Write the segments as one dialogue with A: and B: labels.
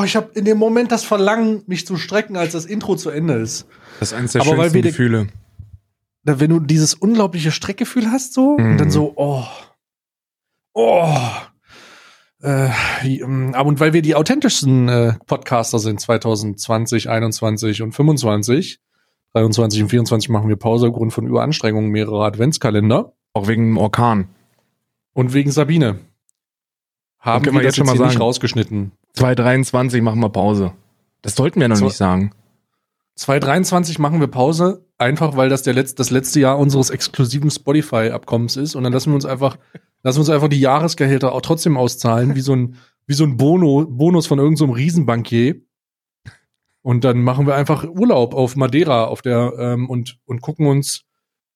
A: oh, ich habe in dem Moment das Verlangen, mich zu strecken, als das Intro zu Ende ist.
B: Das ist eines der
A: Aber
B: schönsten
A: wir
B: Gefühle.
A: Da, wenn du dieses unglaubliche Streckgefühl hast, so, und dann
B: Mhm.
A: so, oh, oh, äh, wie, ähm, aber und weil wir die authentischsten äh, Podcaster sind, 2020, 21 und 25, 23 und 24 machen wir Pause aufgrund von Überanstrengungen mehrerer Adventskalender
B: Auch wegen dem Orkan.
A: und wegen Sabine. Haben wir
B: wir
A: das
B: jetzt schon mal
A: hier nicht
B: sagen.
A: rausgeschnitten.
B: 2023 machen wir Pause. Das sollten wir noch
A: So-
B: nicht sagen.
A: 2023 machen wir Pause, einfach weil das der letz das letzte Jahr unseres exklusiven Spotify-Abkommens ist. Und dann lassen wir uns einfach, lassen wir uns einfach die Jahresgehälter auch trotzdem auszahlen, wie so ein, wie so ein Bono, Bonus von irgendeinem so Riesenbankier. Und dann machen wir einfach Urlaub auf Madeira auf der, ähm, und, und gucken uns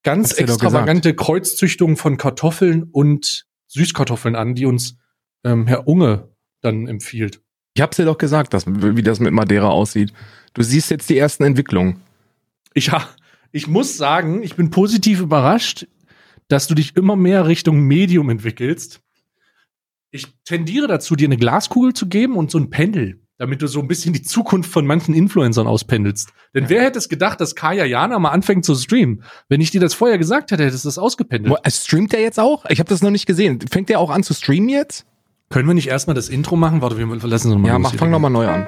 A: ganz extravagante Kreuzzüchtungen von Kartoffeln und Süßkartoffeln an, die uns ähm, Herr Unge dann empfiehlt.
B: Ich hab's dir doch gesagt, dass, wie das mit Madeira aussieht. Du siehst jetzt die ersten Entwicklungen.
A: Ich, ich muss sagen, ich bin positiv überrascht, dass du dich immer mehr Richtung Medium entwickelst. Ich tendiere dazu, dir eine Glaskugel zu geben und so ein Pendel, damit du so ein bisschen die Zukunft von manchen Influencern auspendelst. Denn wer hätte es gedacht, dass Kaya Jana mal anfängt zu streamen? Wenn ich dir das vorher gesagt hätte, hättest du das ausgependelt.
B: Äh, Streamt der jetzt auch? Ich habe das noch nicht gesehen. Fängt der auch an zu streamen jetzt?
A: Können wir nicht erstmal das Intro machen? Warte, wir lassen es nochmal
B: Ja, mach, fang noch mal neu an.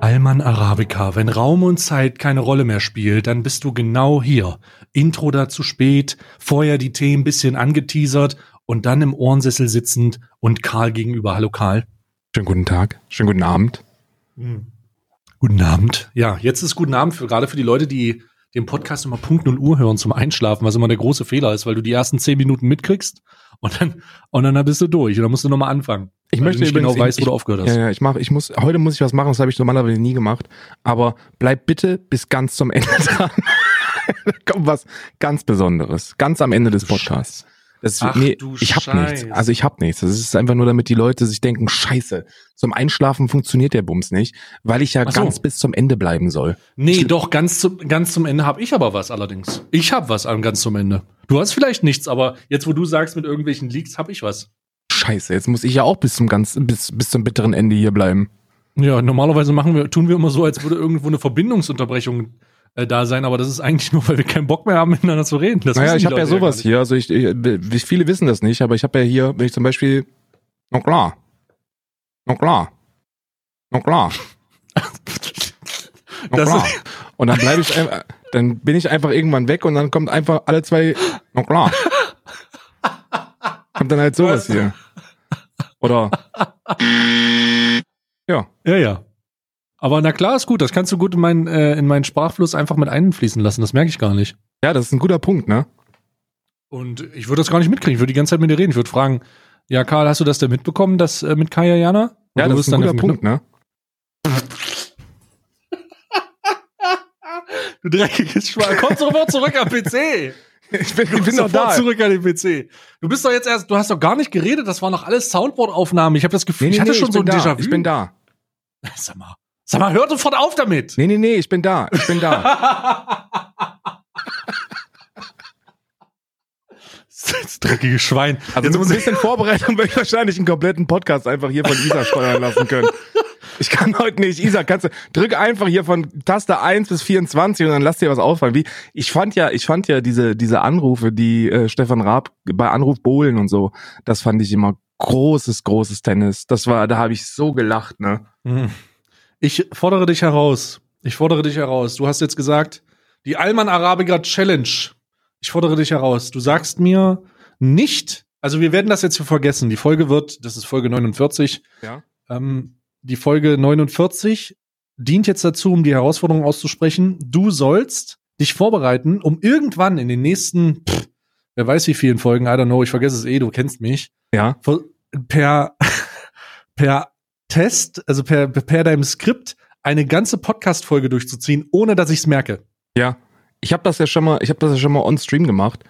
A: Alman Arabica, wenn Raum und Zeit keine Rolle mehr spielt, dann bist du genau hier. Intro da zu spät, vorher die Themen bisschen angeteasert und dann im Ohrensessel sitzend und Karl gegenüber. Hallo Karl.
B: Schönen guten Tag. Schönen guten Abend.
A: Guten Abend. Ja, jetzt ist guten Abend für gerade für die Leute, die den Podcast immer Punkt 0 Uhr hören zum Einschlafen, was immer der große Fehler ist, weil du die ersten zehn Minuten mitkriegst und dann und dann bist du durch und dann musst du nochmal anfangen.
B: Ich möchte
A: nicht
B: übrigens-
A: genau weißt,
B: ich-
A: wo du aufgehört hast.
B: Ja, ja, ich mach, ich muss, heute muss ich was machen, das habe ich normalerweise nie gemacht. Aber bleib bitte bis ganz zum Ende dran. da kommt was ganz Besonderes. Ganz am Ende des Podcasts. Das
A: Ach,
B: nee, ich hab
A: Scheiß.
B: nichts. Also ich hab nichts. Das ist einfach nur, damit die Leute sich denken, scheiße, zum Einschlafen funktioniert der Bums nicht, weil ich ja
A: so.
B: ganz bis zum Ende bleiben soll.
A: Nee, doch, ganz zum, ganz zum Ende habe ich aber was allerdings. Ich habe was an ganz zum Ende. Du hast vielleicht nichts, aber jetzt, wo du sagst mit irgendwelchen Leaks, habe ich was.
B: Scheiße, jetzt muss ich ja auch bis zum ganz, bis, bis zum bitteren Ende hier bleiben.
A: Ja, normalerweise machen wir, tun wir immer so, als würde irgendwo eine Verbindungsunterbrechung äh, da sein, aber das ist eigentlich nur, weil wir keinen Bock mehr haben, miteinander zu reden. Das
B: naja, ich habe ja sowas hier. Also ich, ich, viele wissen das nicht, aber ich habe ja hier, wenn ich zum Beispiel, na klar, na klar, na klar, na klar. Und dann bleibe ich einfach, dann bin ich einfach irgendwann weg und dann kommt einfach alle zwei, na klar. Kommt dann halt sowas
A: Was?
B: hier. Oder, ja.
A: ja, ja. Aber na klar, ist gut. Das kannst du gut in meinen, äh, in meinen Sprachfluss einfach mit einfließen lassen. Das merke ich gar nicht.
B: Ja, das ist ein guter Punkt, ne?
A: Und ich würde das gar nicht mitkriegen. Ich würde die ganze Zeit mit dir reden. Ich würde fragen, ja, Karl, hast du das denn mitbekommen, das äh, mit Kaya Jana? Und
B: Ja,
A: du
B: das ist ein
A: dann
B: guter Punkt, ne?
A: Du dreckiges Schwein. Komm sofort zurück am PC.
B: Ich bin, ich bin
A: sofort
B: da.
A: zurück an den PC. Du bist doch jetzt erst, du hast doch gar nicht geredet, das waren noch alles Soundboard-Aufnahmen. Ich habe das Gefühl,
B: Nee, nee,
A: ich hatte
B: nee,
A: schon
B: ich
A: so ein. Déjà-vu.
B: Ich bin da.
A: Sag mal, sag mal, hör sofort auf damit.
B: Nee, nee, nee, ich bin da. Ich bin da.
A: Das dreckige Schwein.
B: Also
A: jetzt
B: mit ein bisschen Vorbereitung würde ich wahrscheinlich einen kompletten Podcast einfach hier von Isa steuern lassen können. Ich kann heute nicht. Isa, kannst du, drück einfach hier von Taste 1 bis 24 und dann lass dir was auffallen. Wie, ich fand ja, ich fand ja diese, diese Anrufe, die äh, Stefan Raab bei Anruf Bohlen und so, das fand ich immer großes, großes Tennis. Das war, da habe ich so gelacht, ne?
A: Hm. Ich fordere dich heraus. Ich fordere dich heraus. Du hast jetzt gesagt, die Alman Arabica Challenge. Ich fordere dich heraus. Du sagst mir nicht, also wir werden das jetzt hier vergessen. Die Folge wird, das ist Folge 49,
B: Ja.
A: Ähm, die Folge 49 dient jetzt dazu, um die Herausforderung auszusprechen. Du sollst dich vorbereiten, um irgendwann in den nächsten, pff, wer weiß wie vielen Folgen, I don't know, ich vergesse es eh, du kennst mich,
B: Ja.
A: per, per Test, also per, per deinem Skript, eine ganze Podcast-Folge durchzuziehen, ohne dass ich es merke.
B: Ja, ich habe das ja schon mal, ich habe das ja schon mal on Stream gemacht,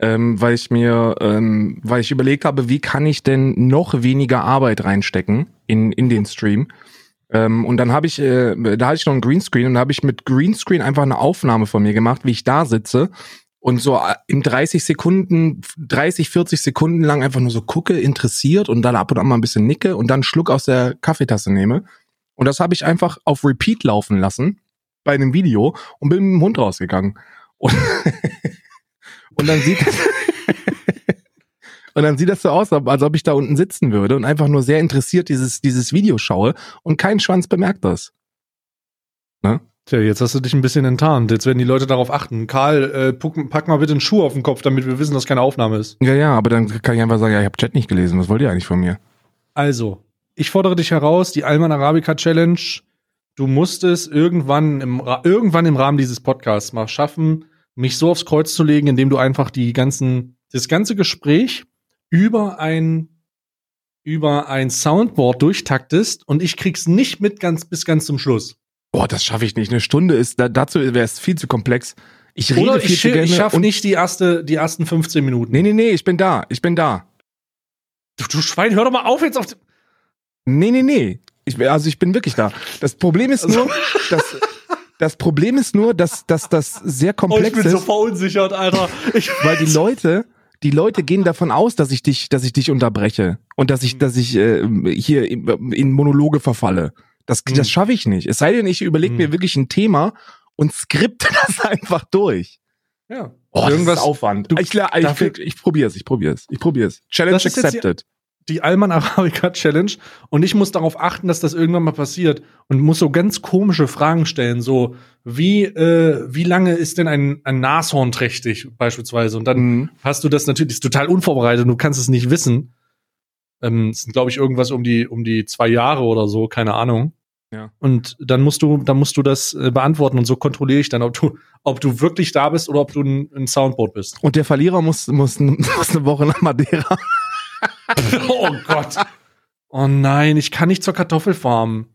B: ähm, weil ich mir, ähm, weil ich überlegt habe, wie kann ich denn noch weniger Arbeit reinstecken in in den Stream. Ähm, und dann habe ich, äh, da hatte ich noch einen Greenscreen und da habe ich mit Greenscreen einfach eine Aufnahme von mir gemacht, wie ich da sitze und so äh, in 30 Sekunden, 30, 40 Sekunden lang einfach nur so gucke, interessiert und dann ab und an mal ein bisschen nicke und dann Schluck aus der Kaffeetasse nehme. Und das habe ich einfach auf Repeat laufen lassen bei einem Video und bin mit dem Hund rausgegangen. Und, und dann sieht das, und dann sieht das so aus, als ob ich da unten sitzen würde und einfach nur sehr interessiert dieses, dieses Video schaue und kein Schwanz bemerkt das.
A: Ne? Tja, jetzt hast du dich ein bisschen enttarnt. Jetzt werden die Leute darauf achten. Karl, äh, pack, pack mal bitte einen Schuh auf den Kopf, damit wir wissen, dass keine Aufnahme ist.
B: Ja, ja, aber dann kann ich einfach sagen, ja, ich habe Chat nicht gelesen. Was wollt ihr eigentlich von mir?
A: Also, ich fordere dich heraus, die Alman Arabica Challenge. Du musst es irgendwann im, irgendwann im Rahmen dieses Podcasts mal schaffen, mich so aufs Kreuz zu legen, indem du einfach die ganzen, das ganze Gespräch über ein über ein Soundboard durchtaktest und ich krieg's nicht mit ganz bis ganz zum Schluss.
B: Boah, das schaffe ich nicht. Eine Stunde ist da, dazu wäre es viel zu komplex.
A: Ich rede Oder viel ich, zu gerne. Ich schaffe nicht die erste die ersten 15 Minuten.
B: Nee, nee, nee, ich bin da. Ich bin da.
A: Du, du Schwein, hör doch mal auf jetzt auf
B: Nee, nee, nee. Ich, also ich bin wirklich da. Das Problem ist nur, dass das Problem ist nur, dass, dass das sehr komplex ist. Oh, ich bin
A: so verunsichert, Alter.
B: Ich weil die Leute, die Leute gehen davon aus, dass ich dich, dass ich dich unterbreche und dass ich, dass ich äh, hier in Monologe verfalle. Das, das schaffe ich nicht. Es sei denn, ich überlege mir wirklich ein Thema und skripte das einfach durch.
A: Ja.
B: Oh, Irgendwas, Aufwand. Du, ich, ich, probiere es, ich probiere es, ich probiere es. Challenge accepted
A: die Alman Arabica Challenge und ich muss darauf achten, dass das irgendwann mal passiert und muss so ganz komische Fragen stellen, so wie äh, wie lange ist denn ein, ein Nashorn trächtig beispielsweise und dann mhm. hast du das natürlich ist total unvorbereitet, du kannst es nicht wissen. Ähm, es sind glaube ich irgendwas um die um die zwei Jahre oder so, keine Ahnung. Ja. Und dann musst du, dann musst du das äh, beantworten und so kontrolliere ich dann, ob du, ob du wirklich da bist oder ob du ein, ein Soundboard bist.
B: Und der Verlierer muss, muss, muss eine Woche nach Madeira.
A: oh Gott. Oh nein, ich kann nicht zur Kartoffelfarm.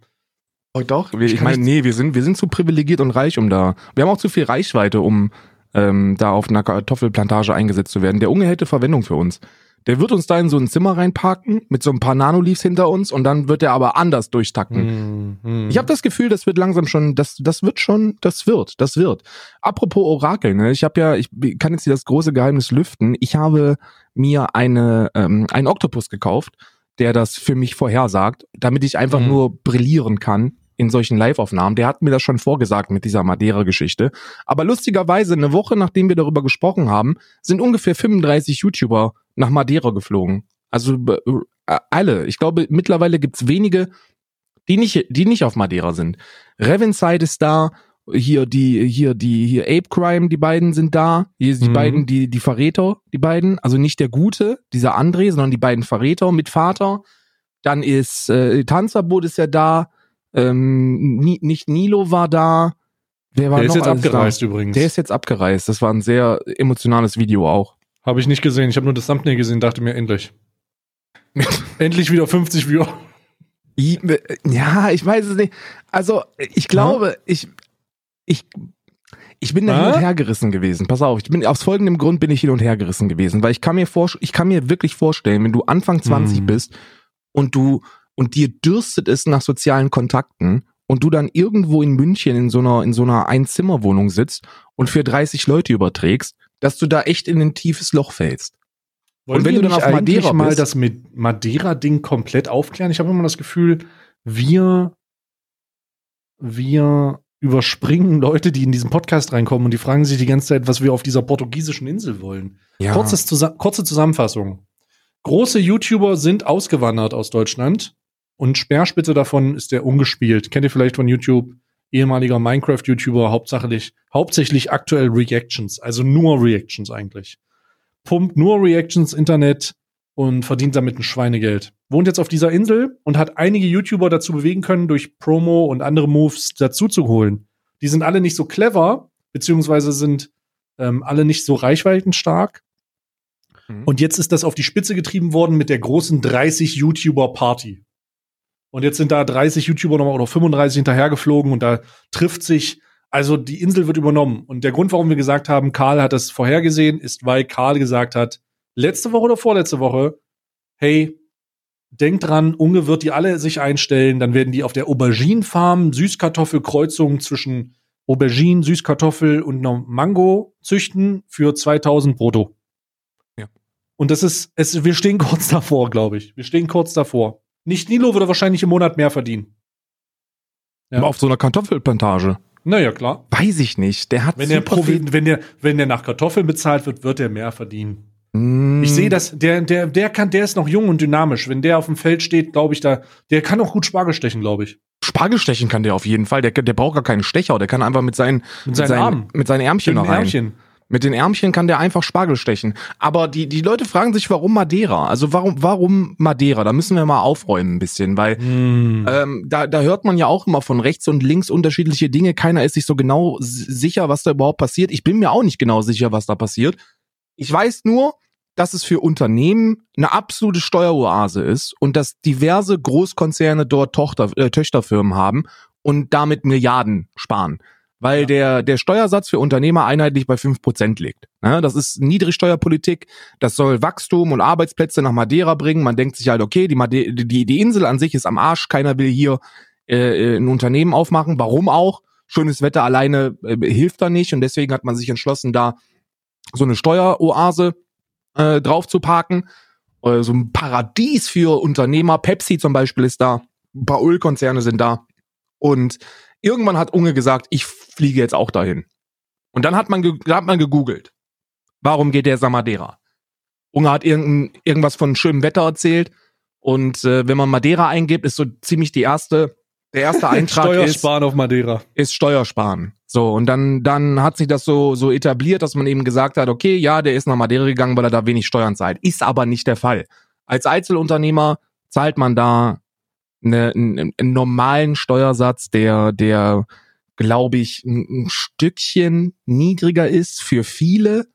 B: Oh doch, ich, ich meine, nee, wir sind, wir sind zu privilegiert und reich, um da. Wir haben auch zu viel Reichweite, um ähm, da auf einer Kartoffelplantage eingesetzt zu werden. Der Unge hätte Verwendung für uns. Der wird uns da in so ein Zimmer reinparken mit so ein paar Nanoleafs hinter uns und dann wird er aber anders durchtacken. Mm, Ich habe das Gefühl, das wird langsam schon, das, das wird schon, das wird, das wird. Apropos Orakel, ne? Ich habe ja, ich kann jetzt hier das große Geheimnis lüften. Ich habe mir eine, ähm, einen Oktopus gekauft, der das für mich vorhersagt, damit ich einfach mm. nur brillieren kann in solchen Live-Aufnahmen. Der hat mir das schon vorgesagt mit dieser Madeira-Geschichte. Aber lustigerweise, eine Woche nachdem wir darüber gesprochen haben, sind ungefähr 35 YouTuber nach Madeira geflogen. Also äh, alle. Ich glaube, mittlerweile gibt's wenige, die nicht, die nicht auf Madeira sind. Revinside ist da, hier die, hier die, hier Ape Crime, die beiden sind da. Hier die mhm. beiden, die, die Verräter, die beiden. Also nicht der Gute, dieser André, sondern die beiden Verräter mit Vater. Dann ist äh, Tanzverbot ist ja da. Ähm, Ni nicht Nilo war da.
A: Wer war Der ist jetzt abgereist da? übrigens.
B: Der ist jetzt abgereist. Das war ein sehr emotionales Video auch.
A: Habe ich nicht gesehen. Ich habe nur das Thumbnail gesehen, dachte mir endlich. endlich wieder 50 Viewer.
B: Ja, ich weiß es nicht. Also, ich glaube, ja? ich, ich, ich bin da hin und her gerissen gewesen. Pass auf, ich bin, aus folgendem Grund bin ich hin und her gerissen gewesen, weil ich kann mir vor, ich kann mir wirklich vorstellen, wenn du Anfang 20 hm. bist und du, und dir dürstet es nach sozialen Kontakten und du dann irgendwo in München in so einer, in so einer Einzimmerwohnung sitzt und für 30 Leute überträgst, dass du da echt in ein tiefes Loch fällst.
A: Wollen und wenn du dann auf Madeira mal bist, das mit Madeira-Ding komplett aufklären? Ich habe immer das Gefühl, wir, wir überspringen Leute, die in diesen Podcast reinkommen und die fragen sich die ganze Zeit, was wir auf dieser portugiesischen Insel wollen. Ja. Kurzes, kurze Zusammenfassung. Große YouTuber sind ausgewandert aus Deutschland und Speerspitze davon ist der ungespielt. Kennt ihr vielleicht von YouTube? Ehemaliger Minecraft-YouTuber, hauptsächlich, hauptsächlich aktuell Reactions, also nur Reactions eigentlich. Pumpt nur Reactions Internet und verdient damit ein Schweinegeld. Wohnt jetzt auf dieser Insel und hat einige YouTuber dazu bewegen können, durch Promo und andere Moves dazu zu holen. Die sind alle nicht so clever, beziehungsweise sind ähm, alle nicht so reichweitenstark. Mhm. Und jetzt ist das auf die Spitze getrieben worden mit der großen 30 YouTuber Party. Und jetzt sind da 30 YouTuber nochmal oder 35 hinterhergeflogen und da trifft sich, also die Insel wird übernommen. Und der Grund, warum wir gesagt haben, Karl hat das vorhergesehen, ist, weil Karl gesagt hat, letzte Woche oder vorletzte Woche, hey, denkt dran, Unge wird die alle sich einstellen, dann werden die auf der Aubergine-Farm Süßkartoffelkreuzung zwischen Aubergine, Süßkartoffel und noch Mango züchten für 2000 brutto.
B: Ja.
A: Und das ist, es, wir stehen kurz davor, glaube ich. Wir stehen kurz davor. Nicht Nilo würde wahrscheinlich im Monat mehr verdienen. Ja.
B: Auf so einer Kartoffelplantage.
A: Naja, klar.
B: Weiß ich nicht. Der hat
A: Wenn der, wenn, der, wenn der nach Kartoffeln bezahlt wird, wird er mehr verdienen.
B: Mm,
A: Ich sehe das, der, der, der kann, der ist noch jung und dynamisch. Wenn der auf dem Feld steht, glaube ich, da, der kann auch gut Spargel stechen, glaube ich.
B: Spargel stechen kann der auf jeden Fall. Der, der braucht gar keinen Stecher. Der kann einfach mit seinen,
A: Mit seinen Armen.
B: mit seinen Ärmchen
A: Mit
B: noch rein.
A: Ärmchen.
B: Mit den Ärmchen kann der einfach Spargel stechen. Aber die, die Leute fragen sich, warum Madeira? Also warum, warum Madeira? Da müssen wir mal aufräumen ein bisschen, weil
A: Hm.
B: ähm, da, da hört man ja auch immer von rechts und links unterschiedliche Dinge. Keiner ist sich so genau sicher, was da überhaupt passiert. Ich bin mir auch nicht genau sicher, was da passiert. Ich weiß nur, dass es für Unternehmen eine absolute Steueroase ist und dass diverse Großkonzerne dort Tochter, äh, Töchterfirmen haben und damit Milliarden sparen. Weil
A: Ja.
B: der, der Steuersatz für Unternehmer einheitlich bei 5% liegt. Ja, das ist Niedrigsteuerpolitik, das soll Wachstum und Arbeitsplätze nach Madeira bringen. Man denkt sich halt, okay, die, Made die, die Insel an sich ist am Arsch, keiner will hier äh, ein Unternehmen aufmachen. Warum auch? Schönes Wetter alleine äh, hilft da nicht und deswegen hat man sich entschlossen, da so eine Steueroase äh, drauf zu parken. Äh, so ein Paradies für Unternehmer. Pepsi zum Beispiel ist da. Ein paar Ölkonzerne sind da. Und irgendwann hat Unge gesagt, ich fliege jetzt auch dahin. Und dann hat man, ge hat man gegoogelt. Warum geht der nach Madeira? Unge hat irgendein, irgendwas von schönem Wetter erzählt. Und äh, wenn man Madeira eingibt, ist so ziemlich die erste, der erste Eintrag ist,
A: Steuersparen auf Madeira.
B: ist Steuersparen. So, und dann, dann hat sich das so, so etabliert, dass man eben gesagt hat, okay, ja, der ist nach Madeira gegangen, weil er da wenig Steuern zahlt. Ist aber nicht der Fall. Als Einzelunternehmer zahlt man da eine, einen, einen normalen Steuersatz, der, der, glaube ich, ein, ein Stückchen niedriger ist für viele,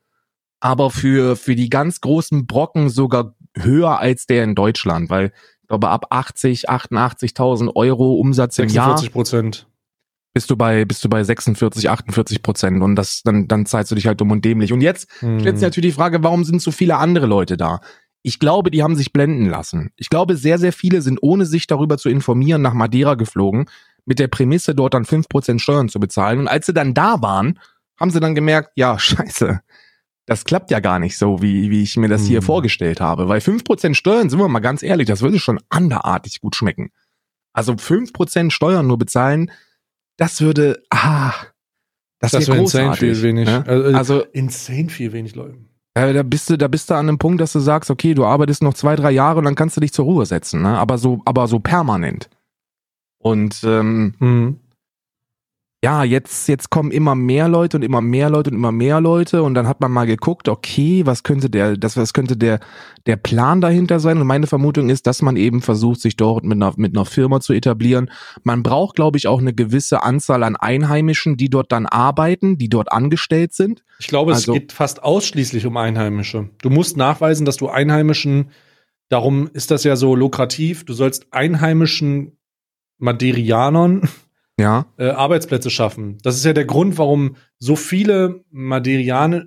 B: aber für, für die ganz großen Brocken sogar höher als der in Deutschland, weil ich glaube, ab 80, 88.000 Euro Umsatz im Jahr
A: 46 Prozent.
B: bist du bei bist du bei 46, 48 Prozent und das dann dann zahlst du dich halt dumm und dämlich. Und jetzt
A: Hm.
B: stellt sich natürlich die Frage, warum sind so viele andere Leute da? Ich glaube, die haben sich blenden lassen. Ich glaube, sehr sehr viele sind ohne sich darüber zu informieren nach Madeira geflogen mit der Prämisse dort dann 5% Steuern zu bezahlen und als sie dann da waren, haben sie dann gemerkt, ja, scheiße. Das klappt ja gar nicht so, wie, wie ich mir das hier
A: Hm.
B: vorgestellt habe. Weil 5% Steuern, sind wir mal ganz ehrlich, das würde schon anderartig gut schmecken. Also 5% Steuern nur bezahlen, das würde, ah, das,
A: Das
B: wäre
A: insane
B: großartig.
A: viel wenig.
B: ne?
A: Also,
B: Also
A: insane viel wenig Leute.
B: äh, da bist du, da bist du an einem Punkt, dass du sagst, okay, du arbeitest noch zwei, drei Jahre und dann kannst du dich zur Ruhe setzen, ne? Aber so, aber so permanent. Und ähm,
A: Hm.
B: ja, jetzt, jetzt kommen immer mehr Leute und immer mehr Leute und immer mehr Leute und dann hat man mal geguckt, okay, was könnte der, das, was könnte der, der Plan dahinter sein? Und meine Vermutung ist, dass man eben versucht, sich dort mit einer, mit einer Firma zu etablieren. Man braucht, glaube ich, auch eine gewisse Anzahl an Einheimischen, die dort dann arbeiten, die dort angestellt sind.
A: Ich glaube,
B: Also-
A: es geht fast ausschließlich um Einheimische. Du musst nachweisen, dass du Einheimischen, darum ist das ja so lukrativ, du sollst einheimischen Maderianern
B: Ja.
A: äh, Arbeitsplätze schaffen. Das ist ja der Grund, warum so viele Maderianer,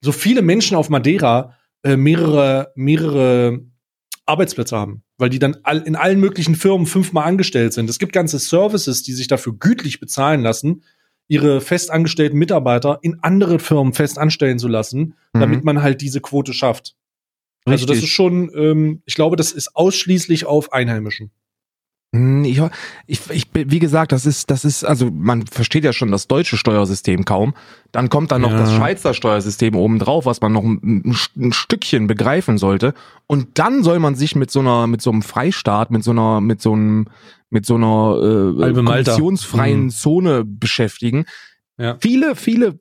A: so viele Menschen auf Madeira äh, mehrere, mehrere Arbeitsplätze haben, weil die dann all, in allen möglichen Firmen fünfmal angestellt sind. Es gibt ganze Services, die sich dafür gütlich bezahlen lassen, ihre festangestellten Mitarbeiter in andere Firmen fest anstellen zu lassen,
B: Mhm.
A: damit man halt diese Quote schafft. Also das
B: Richtig.
A: ist schon, ähm, ich glaube, das ist ausschließlich auf Einheimischen.
B: Hm, Ich, ich, ich, wie gesagt, das ist, das ist, also man versteht ja schon das deutsche Steuersystem kaum. Dann kommt dann noch
A: Ja.
B: das Schweizer Steuersystem oben drauf, was man noch ein, ein, Stückchen begreifen sollte. Und dann soll man sich mit so einer, mit so einem Freistaat, mit so einer, mit so einem, mit so einer äh, kommissionsfreien
A: Mhm.
B: Zone beschäftigen.
A: Ja.
B: Viele, viele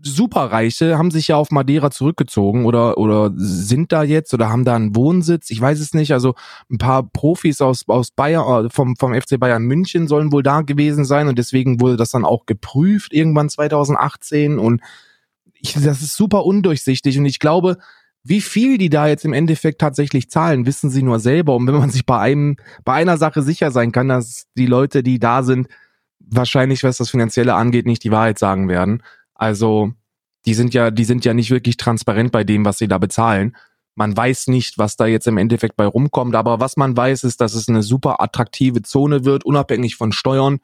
B: Superreiche haben sich ja auf Madeira zurückgezogen oder oder sind da jetzt oder haben da einen Wohnsitz. Ich weiß es nicht. Also ein paar Profis aus aus Bayern äh, vom vom FC Bayern München sollen wohl da gewesen sein und deswegen wurde das dann auch geprüft irgendwann 2018 und ich, das ist super undurchsichtig und ich glaube, wie viel die da jetzt im Endeffekt tatsächlich zahlen, wissen sie nur selber. Und wenn man sich bei einem, bei einer Sache sicher sein kann, dass die Leute, die da sind, wahrscheinlich, was das Finanzielle angeht, nicht die Wahrheit sagen werden. Also, die sind ja, die sind ja nicht wirklich transparent bei dem, was sie da bezahlen. Man weiß nicht, was da jetzt im Endeffekt bei rumkommt, aber was man weiß, ist, dass es eine super attraktive Zone wird, unabhängig von Steuern.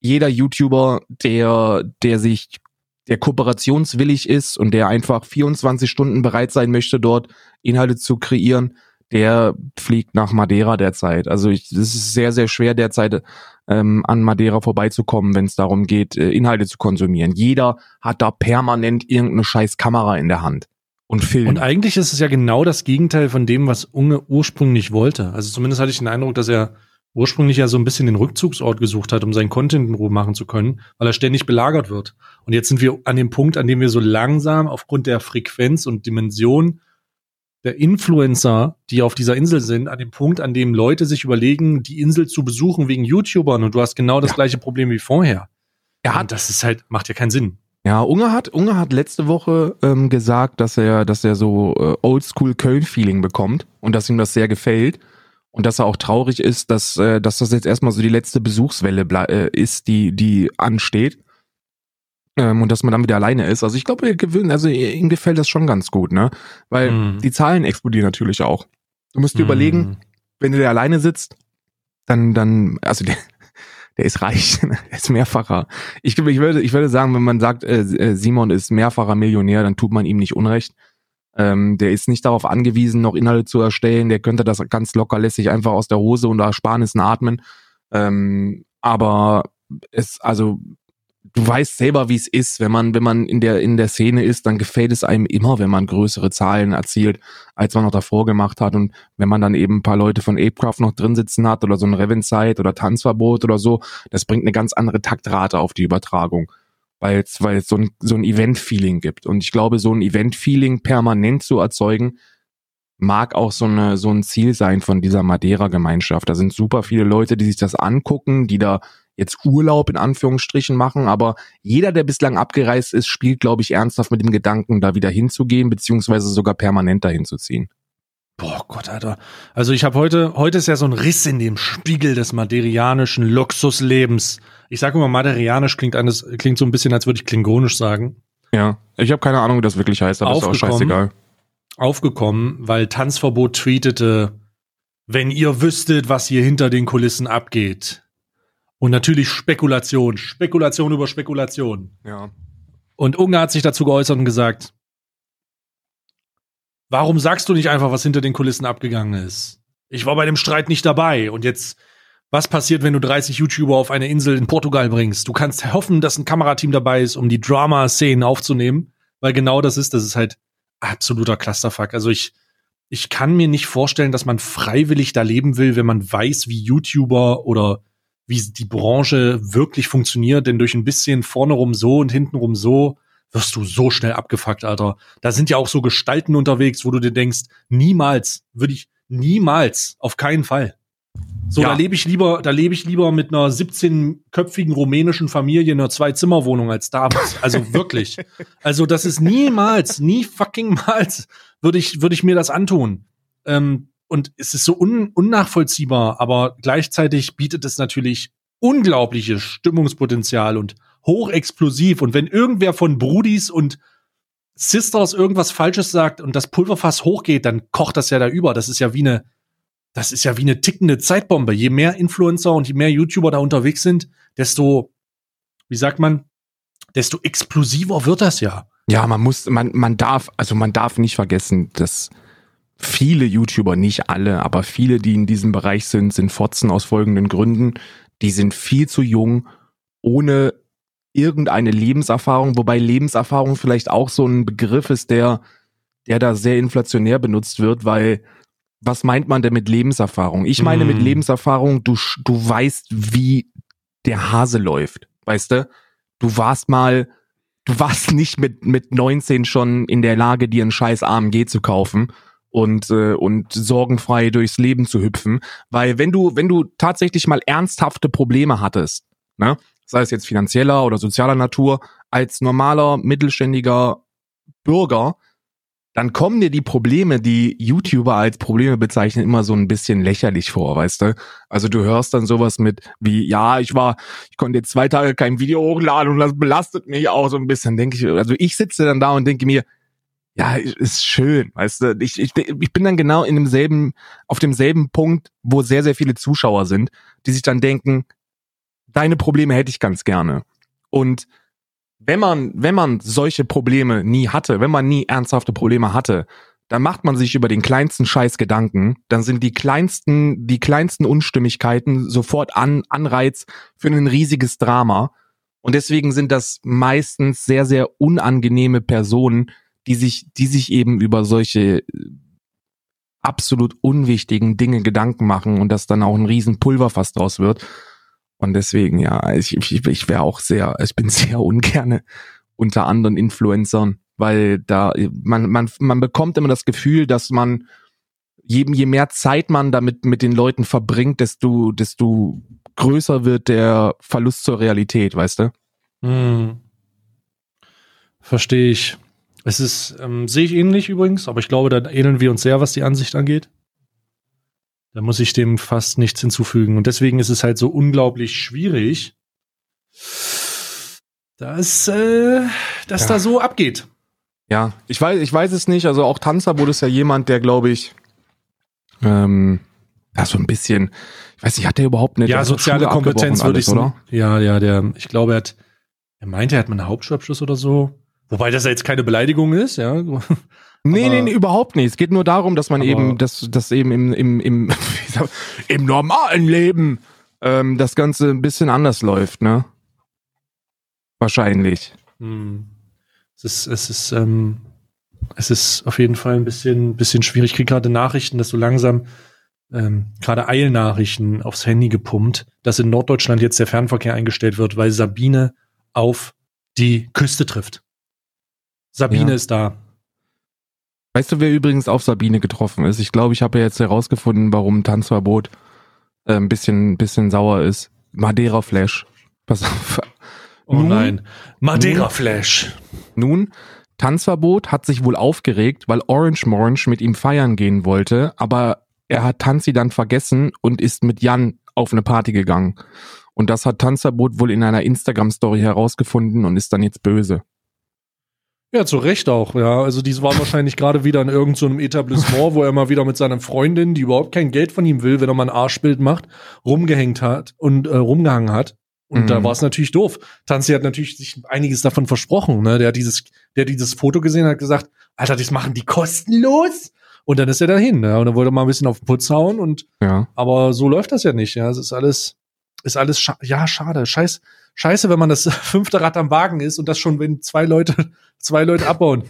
B: jeder YouTuber, der, der sich, der kooperationswillig ist und der einfach 24 Stunden bereit sein möchte, dort Inhalte zu kreieren, der fliegt nach Madeira derzeit. Also ich, es ist sehr, sehr schwer derzeit ähm, an Madeira vorbeizukommen, wenn es darum geht, äh, Inhalte zu konsumieren. Jeder hat da permanent irgendeine scheiß Kamera in der Hand und filmt.
A: Und eigentlich ist es ja genau das Gegenteil von dem, was Unge ursprünglich wollte. Also zumindest hatte ich den Eindruck, dass er ursprünglich ja so ein bisschen den Rückzugsort gesucht hat, um seinen Content in Ruhe machen zu können, weil er ständig belagert wird. Und jetzt sind wir an dem Punkt, an dem wir so langsam aufgrund der Frequenz und Dimension der Influencer, die auf dieser Insel sind, an dem Punkt, an dem Leute sich überlegen, die Insel zu besuchen wegen YouTubern und du hast genau das ja. gleiche Problem wie vorher.
B: Er hat, und das ist halt, macht ja keinen Sinn. Ja, Unge hat, Unge hat letzte Woche ähm, gesagt, dass er, dass er so äh, Oldschool Köln-Feeling bekommt und dass ihm das sehr gefällt und dass er auch traurig ist, dass, äh, dass das jetzt erstmal so die letzte Besuchswelle äh, ist, die, die ansteht ähm, und dass man dann wieder alleine ist. Also ich glaube, also ihm gefällt das schon ganz gut, ne? Weil mhm. die Zahlen explodieren natürlich auch. Du musst dir mhm. überlegen, wenn du da alleine sitzt, dann, dann, also der, der ist reich, der ist mehrfacher. Ich, ich würde, ich würde sagen, wenn man sagt, äh, äh, Simon ist mehrfacher Millionär, dann tut man ihm nicht Unrecht. Ähm, der ist nicht darauf angewiesen, noch Inhalte zu erstellen. Der könnte das ganz locker lässig einfach aus der Hose und Ersparnissen atmen. Ähm, aber es, also du weißt selber, wie es ist, wenn man, wenn man in der, in der Szene ist, dann gefällt es einem immer, wenn man größere Zahlen erzielt, als man noch davor gemacht hat. Und wenn man dann eben ein paar Leute von Apecraft noch drin sitzen hat oder so ein Revenzeit oder Tanzverbot oder so, das bringt eine ganz andere Taktrate auf die Übertragung. Weil es, weil es so ein, so ein Event-Feeling gibt. Und ich glaube, so ein Event-Feeling permanent zu erzeugen, mag auch so eine, so ein Ziel sein von dieser Madeira-Gemeinschaft. Da sind super viele Leute, die sich das angucken, die da jetzt Urlaub in Anführungsstrichen machen, aber jeder, der bislang abgereist ist, spielt, glaube ich, ernsthaft mit dem Gedanken, da wieder hinzugehen, beziehungsweise sogar permanent dahin zu ziehen.
A: Boah Gott, Alter. Also ich habe heute, heute ist ja so ein Riss in dem Spiegel des maderianischen Luxuslebens. Ich sage immer, maderianisch klingt anders, klingt so ein bisschen, als würde ich klingonisch sagen.
B: Ja, ich habe keine Ahnung, wie das wirklich heißt, aber ist auch scheißegal.
A: Aufgekommen, weil Tanzverbot tweetete, wenn ihr wüsstet, was hier hinter den Kulissen abgeht, und natürlich Spekulation, Spekulation über Spekulation.
B: Ja.
A: Und Unge hat sich dazu geäußert und gesagt, warum sagst du nicht einfach, was hinter den Kulissen abgegangen ist? Ich war bei dem Streit nicht dabei und jetzt, was passiert, wenn du 30 YouTuber auf eine Insel in Portugal bringst? Du kannst hoffen, dass ein Kamerateam dabei ist, um die Drama-Szenen aufzunehmen, weil genau das ist, das ist halt absoluter Clusterfuck. Also ich, ich kann mir nicht vorstellen, dass man freiwillig da leben will, wenn man weiß, wie YouTuber oder wie die Branche wirklich funktioniert, denn durch ein bisschen vorne rum so und hinten rum so wirst du so schnell abgefuckt, Alter. Da sind ja auch so Gestalten unterwegs, wo du dir denkst, niemals, würde ich, niemals, auf keinen Fall. So, ja. da lebe ich lieber, da lebe ich lieber mit einer 17-köpfigen rumänischen Familie in einer Zwei-Zimmer-Wohnung als da. Also wirklich. Also das ist niemals, nie fucking mals würde ich, würde ich mir das antun. Ähm, und es ist so un unnachvollziehbar, aber gleichzeitig bietet es natürlich unglaubliches Stimmungspotenzial und hochexplosiv. Und wenn irgendwer von Brudis und Sisters irgendwas Falsches sagt und das Pulverfass hochgeht, dann kocht das ja da über. Das ist ja wie eine, das ist ja wie eine tickende Zeitbombe. Je mehr Influencer und je mehr YouTuber da unterwegs sind, desto, wie sagt man, desto explosiver wird das ja.
B: Ja, man muss, man, man darf, also man darf nicht vergessen, dass viele YouTuber, nicht alle, aber viele, die in diesem Bereich sind, sind Fotzen aus folgenden Gründen. Die sind viel zu jung, ohne irgendeine Lebenserfahrung, wobei Lebenserfahrung vielleicht auch so ein Begriff ist, der, der da sehr inflationär benutzt wird, weil was meint man denn mit Lebenserfahrung? Ich meine mm. mit mhm. Lebenserfahrung, du, du weißt, wie der Hase läuft, weißt du? Du warst mal, du warst nicht mit, mit 19 schon in der Lage, dir einen scheiß AMG zu kaufen und äh, und sorgenfrei durchs Leben zu hüpfen, weil wenn du wenn du tatsächlich mal ernsthafte Probleme hattest, ne, sei es jetzt finanzieller oder sozialer Natur, als normaler mittelständiger Bürger, dann kommen dir die Probleme, die YouTuber als Probleme bezeichnen, immer so ein bisschen lächerlich vor, weißt du? Also du hörst dann sowas mit wie, ja, ich war, ich konnte jetzt zwei Tage kein Video hochladen und das belastet mich auch so ein bisschen, denke ich. Also ich sitze dann da und denke mir, ja, ist schön, weißt du, ich, ich, ich bin dann genau in demselben, auf demselben Punkt, wo sehr, sehr viele Zuschauer sind, die sich dann denken, deine Probleme hätte ich ganz gerne. Und wenn man, wenn man solche Probleme nie hatte, wenn man nie ernsthafte Probleme hatte, dann macht man sich über den kleinsten Scheiß Gedanken, dann sind die kleinsten, die kleinsten Unstimmigkeiten sofort an, Anreiz für ein riesiges Drama. Und deswegen sind das meistens sehr, sehr unangenehme Personen, die sich, die sich eben über solche absolut unwichtigen Dinge Gedanken machen und dass dann auch ein riesen Pulverfass draus wird. Und deswegen, ja, ich, ich, ich wäre auch sehr, ich bin sehr ungerne unter anderen Influencern, weil da man, man, man bekommt immer das Gefühl, dass man je, je mehr Zeit man damit mit den Leuten verbringt, desto, desto größer wird der Verlust zur Realität, weißt du? Hm.
A: Verstehe ich. Es ist, ähm, sehe ich ähnlich übrigens, aber ich glaube, da ähneln wir uns sehr, was die Ansicht angeht. Da muss ich dem fast nichts hinzufügen. Und deswegen ist es halt so unglaublich schwierig, dass, äh, dass ja. da so abgeht.
B: Ja, ich weiß, ich weiß es nicht. Also auch Tanzverbot ist ja jemand, der, glaube ich, ähm, ja, so ein bisschen, ich weiß nicht, hat der überhaupt eine
A: Ja, soziale Kompetenz würde ich oder? Ja, ja, der, ich glaube, er hat, er meinte, er hat mal einen Hauptschulabschluss oder so. Wobei das ja jetzt keine Beleidigung ist, ja.
B: Nee, nee, nee, überhaupt nicht. Es geht nur darum, dass man eben, dass, dass eben im, im, im, im normalen Leben ähm, das Ganze ein bisschen anders läuft, ne? Wahrscheinlich. Hm.
A: Es ist, es ist, ähm, es ist auf jeden Fall ein bisschen, bisschen schwierig. Ich kriege gerade Nachrichten, dass so langsam ähm, gerade Eilnachrichten aufs Handy gepumpt, dass in Norddeutschland jetzt der Fernverkehr eingestellt wird, weil Sabine auf die Küste trifft. Sabine ja. ist da.
B: Weißt du, wer übrigens auf Sabine getroffen ist? Ich glaube, ich habe ja jetzt herausgefunden, warum Tanzverbot äh, ein bisschen, bisschen sauer ist. Madeira Flash. Pass auf.
A: Oh nun, nein. Madeira Flash.
B: Nun, Tanzverbot hat sich wohl aufgeregt, weil Orange Morange mit ihm feiern gehen wollte, aber er hat Tanzi dann vergessen und ist mit Jan auf eine Party gegangen. Und das hat Tanzverbot wohl in einer Instagram-Story herausgefunden und ist dann jetzt böse.
A: Ja, zu Recht auch, ja. Also die waren wahrscheinlich gerade wieder in irgendeinem so Etablissement, wo er mal wieder mit seiner Freundin, die überhaupt kein Geld von ihm will, wenn er mal ein Arschbild macht, rumgehängt hat und äh, rumgehangen hat. Und mhm. da war es natürlich doof. Tanzi hat natürlich sich einiges davon versprochen. Ne? Der hat dieses, der hat dieses Foto gesehen hat gesagt, Alter, das machen die kostenlos. Und dann ist er dahin, ne? Und dann wollte er mal ein bisschen auf den Putz hauen und ja. aber so läuft das ja nicht. Ja, es ist alles, ist alles scha ja schade. Scheiß, scheiße, wenn man das fünfte Rad am Wagen ist und das schon, wenn zwei Leute, zwei Leute abbauen.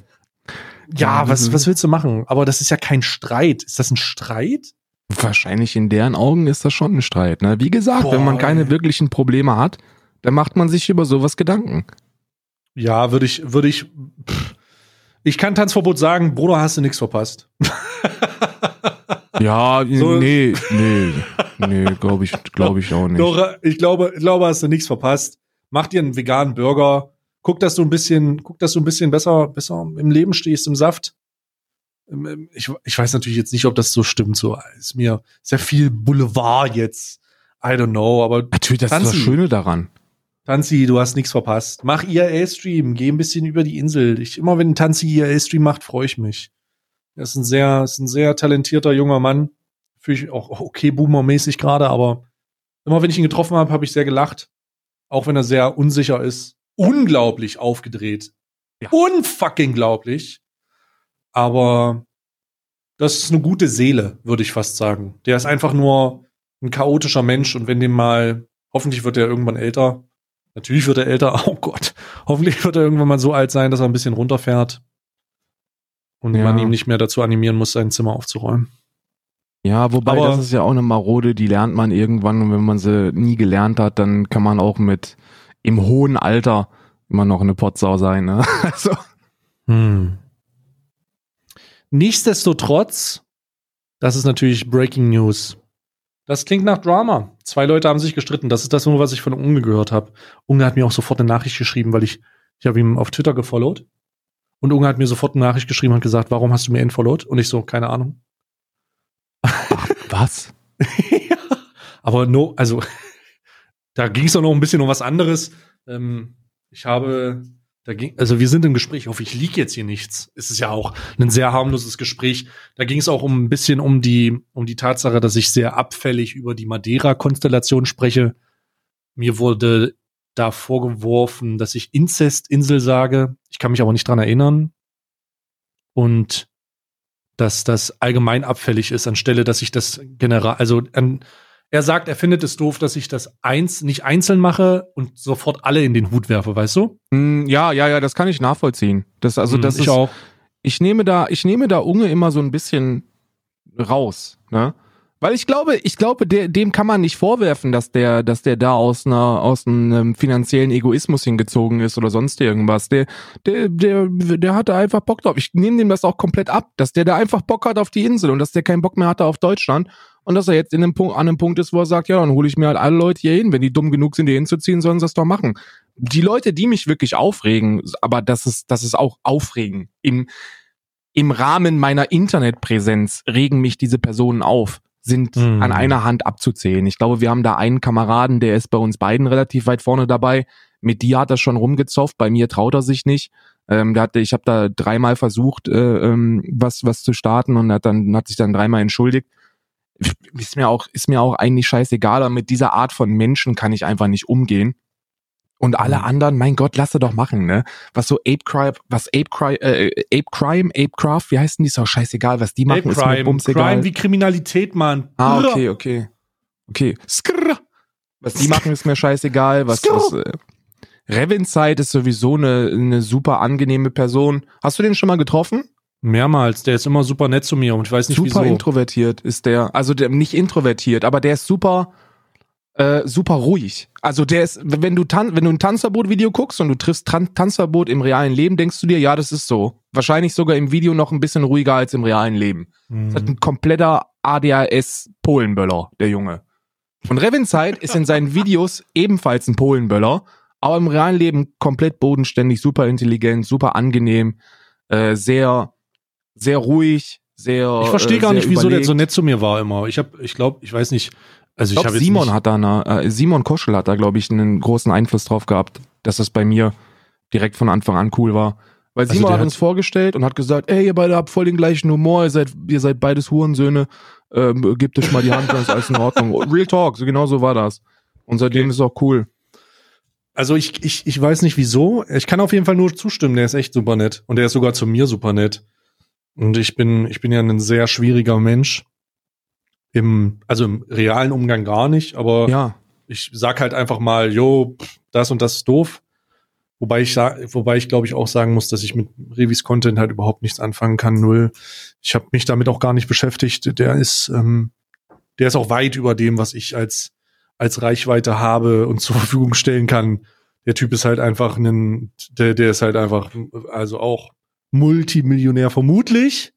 A: Ja, was, was willst du machen? Aber das ist ja kein Streit. Ist das ein Streit?
B: Wahrscheinlich in deren Augen ist das schon ein Streit. Ne? Wie gesagt, Boah, wenn man keine ey. wirklichen Probleme hat, dann macht man sich über sowas Gedanken.
A: Ja, würde ich, würde ich. Pff. Ich kann Tanzverbot sagen, Bruder, hast du nichts verpasst.
B: ja, so. nee, nee. Nee, glaube ich, glaube ich auch nicht.
A: Doch, ich glaube, ich glaube, hast du nichts verpasst. Mach dir einen veganen Burger. Guck, dass du ein bisschen, guck, dass du ein bisschen besser, besser im Leben stehst, im Saft. Ich, ich weiß natürlich jetzt nicht, ob das so stimmt. So ist mir sehr viel Boulevard jetzt. I don't know, aber
B: natürlich das Tanzi, ist das Schöne daran.
A: Tanzi, du hast nichts verpasst. Mach IRL-Stream, geh ein bisschen über die Insel. Ich, immer wenn Tanzi IRL-Stream macht, freue ich mich. Er ist ein sehr, ist ein sehr talentierter junger Mann fühle ich auch okay Boomer-mäßig gerade, aber immer wenn ich ihn getroffen habe, habe ich sehr gelacht. Auch wenn er sehr unsicher ist. Unglaublich aufgedreht. Ja. Unfucking glaublich. Aber das ist eine gute Seele, würde ich fast sagen. Der ist einfach nur ein chaotischer Mensch und wenn dem mal, hoffentlich wird er irgendwann älter. Natürlich wird er älter, oh Gott. Hoffentlich wird er irgendwann mal so alt sein, dass er ein bisschen runterfährt. Und ja. man ihm nicht mehr dazu animieren muss, sein Zimmer aufzuräumen.
B: Ja, wobei Aber das ist ja auch eine Marode, die lernt man irgendwann und wenn man sie nie gelernt hat, dann kann man auch mit im hohen Alter immer noch eine Potsau sein. Ne? Also. Hm.
A: Nichtsdestotrotz, das ist natürlich Breaking News. Das klingt nach Drama. Zwei Leute haben sich gestritten. Das ist das nur, was ich von Unge gehört habe. Unge hat mir auch sofort eine Nachricht geschrieben, weil ich, ich habe ihm auf Twitter gefollowt. Und Unge hat mir sofort eine Nachricht geschrieben und gesagt, warum hast du mir entfollowt? Und ich so, keine Ahnung.
B: Was?
A: ja, aber no, also da ging es doch noch ein bisschen um was anderes. Ähm, ich habe, da ging, also wir sind im Gespräch, ich hoffe, ich liege jetzt hier nichts. Es ist ja auch ein sehr harmloses Gespräch. Da ging es auch um ein bisschen um die, um die Tatsache, dass ich sehr abfällig über die Madeira-Konstellation spreche. mir wurde da vorgeworfen, dass ich Inzestinsel sage. Ich kann mich aber nicht dran erinnern. Und dass das allgemein abfällig ist, anstelle, dass ich das general, also an, er sagt, er findet es doof, dass ich das eins nicht einzeln mache und sofort alle in den Hut werfe, weißt du?
B: Mm, ja, ja, ja, das kann ich nachvollziehen. Das, also,
A: Hm,
B: das
A: ich
B: ist,
A: auch.
B: ich nehme da, ich nehme da Unge immer so ein bisschen raus, ne? Weil ich glaube, ich glaube, der, dem kann man nicht vorwerfen, dass der, dass der da aus einer, aus einem finanziellen Egoismus hingezogen ist oder sonst irgendwas. Der, der, der, der hatte einfach Bock drauf. Ich nehme dem das auch komplett ab, dass der da einfach Bock hat auf die Insel und dass der keinen Bock mehr hatte auf Deutschland und dass er jetzt in einem Punkt, an einem Punkt ist, wo er sagt, ja, dann hole ich mir halt alle Leute hier hin. Wenn die dumm genug sind, hier hinzuziehen, sollen sie das doch machen. Die Leute, die mich wirklich aufregen, aber das ist, das ist auch aufregen. Im, im Rahmen meiner Internetpräsenz regen mich diese Personen auf, sind
A: Hm.
B: an einer Hand abzuzählen. Ich glaube, wir haben da einen Kameraden, der ist bei uns beiden relativ weit vorne dabei. Mit dir hat er schon rumgezofft, bei mir traut er sich nicht. Ähm, der hatte, ich habe da dreimal versucht, äh, ähm, was was zu starten und hat dann hat sich dann dreimal entschuldigt. Ist mir auch ist mir auch eigentlich scheißegal, aber mit dieser Art von Menschen kann ich einfach nicht umgehen. Und alle
A: Mhm.
B: anderen, mein Gott, lasse doch machen, ne? Was so Ape Crime, was Ape Crime, äh, Ape Crime, Ape Craft, wie heißen die? Ist doch scheißegal, was die machen,
A: Ape
B: ist mir bums egal.
A: Crime wie Kriminalität, Mann.
B: Ah, okay, okay. Okay. Skrrr. Was die machen, ist mir scheißegal. Was, was äh, Revinside ist sowieso eine, eine super angenehme Person. Hast du den schon mal getroffen?
A: Mehrmals, der ist immer super nett zu mir und ich weiß nicht
B: super
A: wieso.
B: introvertiert ist der. Also der, nicht introvertiert, aber der ist super, äh, super ruhig. Also der ist, wenn du, tan wenn du ein Tanzverbot-Video guckst und du triffst Tan Tanzverbot im realen Leben, denkst du dir, ja, das ist so. Wahrscheinlich sogar im Video noch ein bisschen ruhiger als im realen Leben.
A: Hm.
B: Das ist ein kompletter ADHS-Polenböller, der Junge. Und Revinside ist in seinen Videos ebenfalls ein Polenböller, aber im realen Leben komplett bodenständig, super intelligent, super angenehm, äh, sehr, sehr ruhig, sehr.
A: Ich verstehe
B: äh,
A: gar nicht, wieso der
B: überlegt.
A: so nett zu mir war immer. Ich habe, ich glaube, ich weiß nicht. Also
B: Ich
A: ich,
B: glaube, Simon hat da eine, äh, Simon Koschel hat da, glaube ich, einen großen Einfluss drauf gehabt, dass das bei mir direkt von Anfang an cool war. Weil
A: Also
B: Simon
A: der
B: hat
A: hat-
B: uns vorgestellt und hat gesagt, ey, ihr beide habt voll den gleichen Humor, ihr seid, ihr seid beides Hurensöhne, ähm, gebt euch mal die Hand, dann ist alles in Ordnung. Real Talk, so genau so war das. Und seitdem
A: Okay.
B: ist es auch cool.
A: Also ich, ich, ich weiß nicht wieso. Ich kann auf jeden Fall nur zustimmen. Der ist echt super nett. Und der ist sogar zu mir super nett. Und ich bin, ich bin ja ein sehr schwieriger Mensch. Im, also im realen Umgang gar nicht, aber
B: Ja,
A: ich sag halt einfach mal, jo, das und das ist doof. Wobei ich wobei ich glaube ich auch sagen muss, dass ich mit Revis Content halt überhaupt nichts anfangen kann, null. Ich habe mich damit auch gar nicht beschäftigt. Der ist, ähm, der ist auch weit über dem, was ich als als Reichweite habe und zur Verfügung stellen kann. Der Typ ist halt einfach ein, der, der ist halt einfach, also auch Multimillionär vermutlich.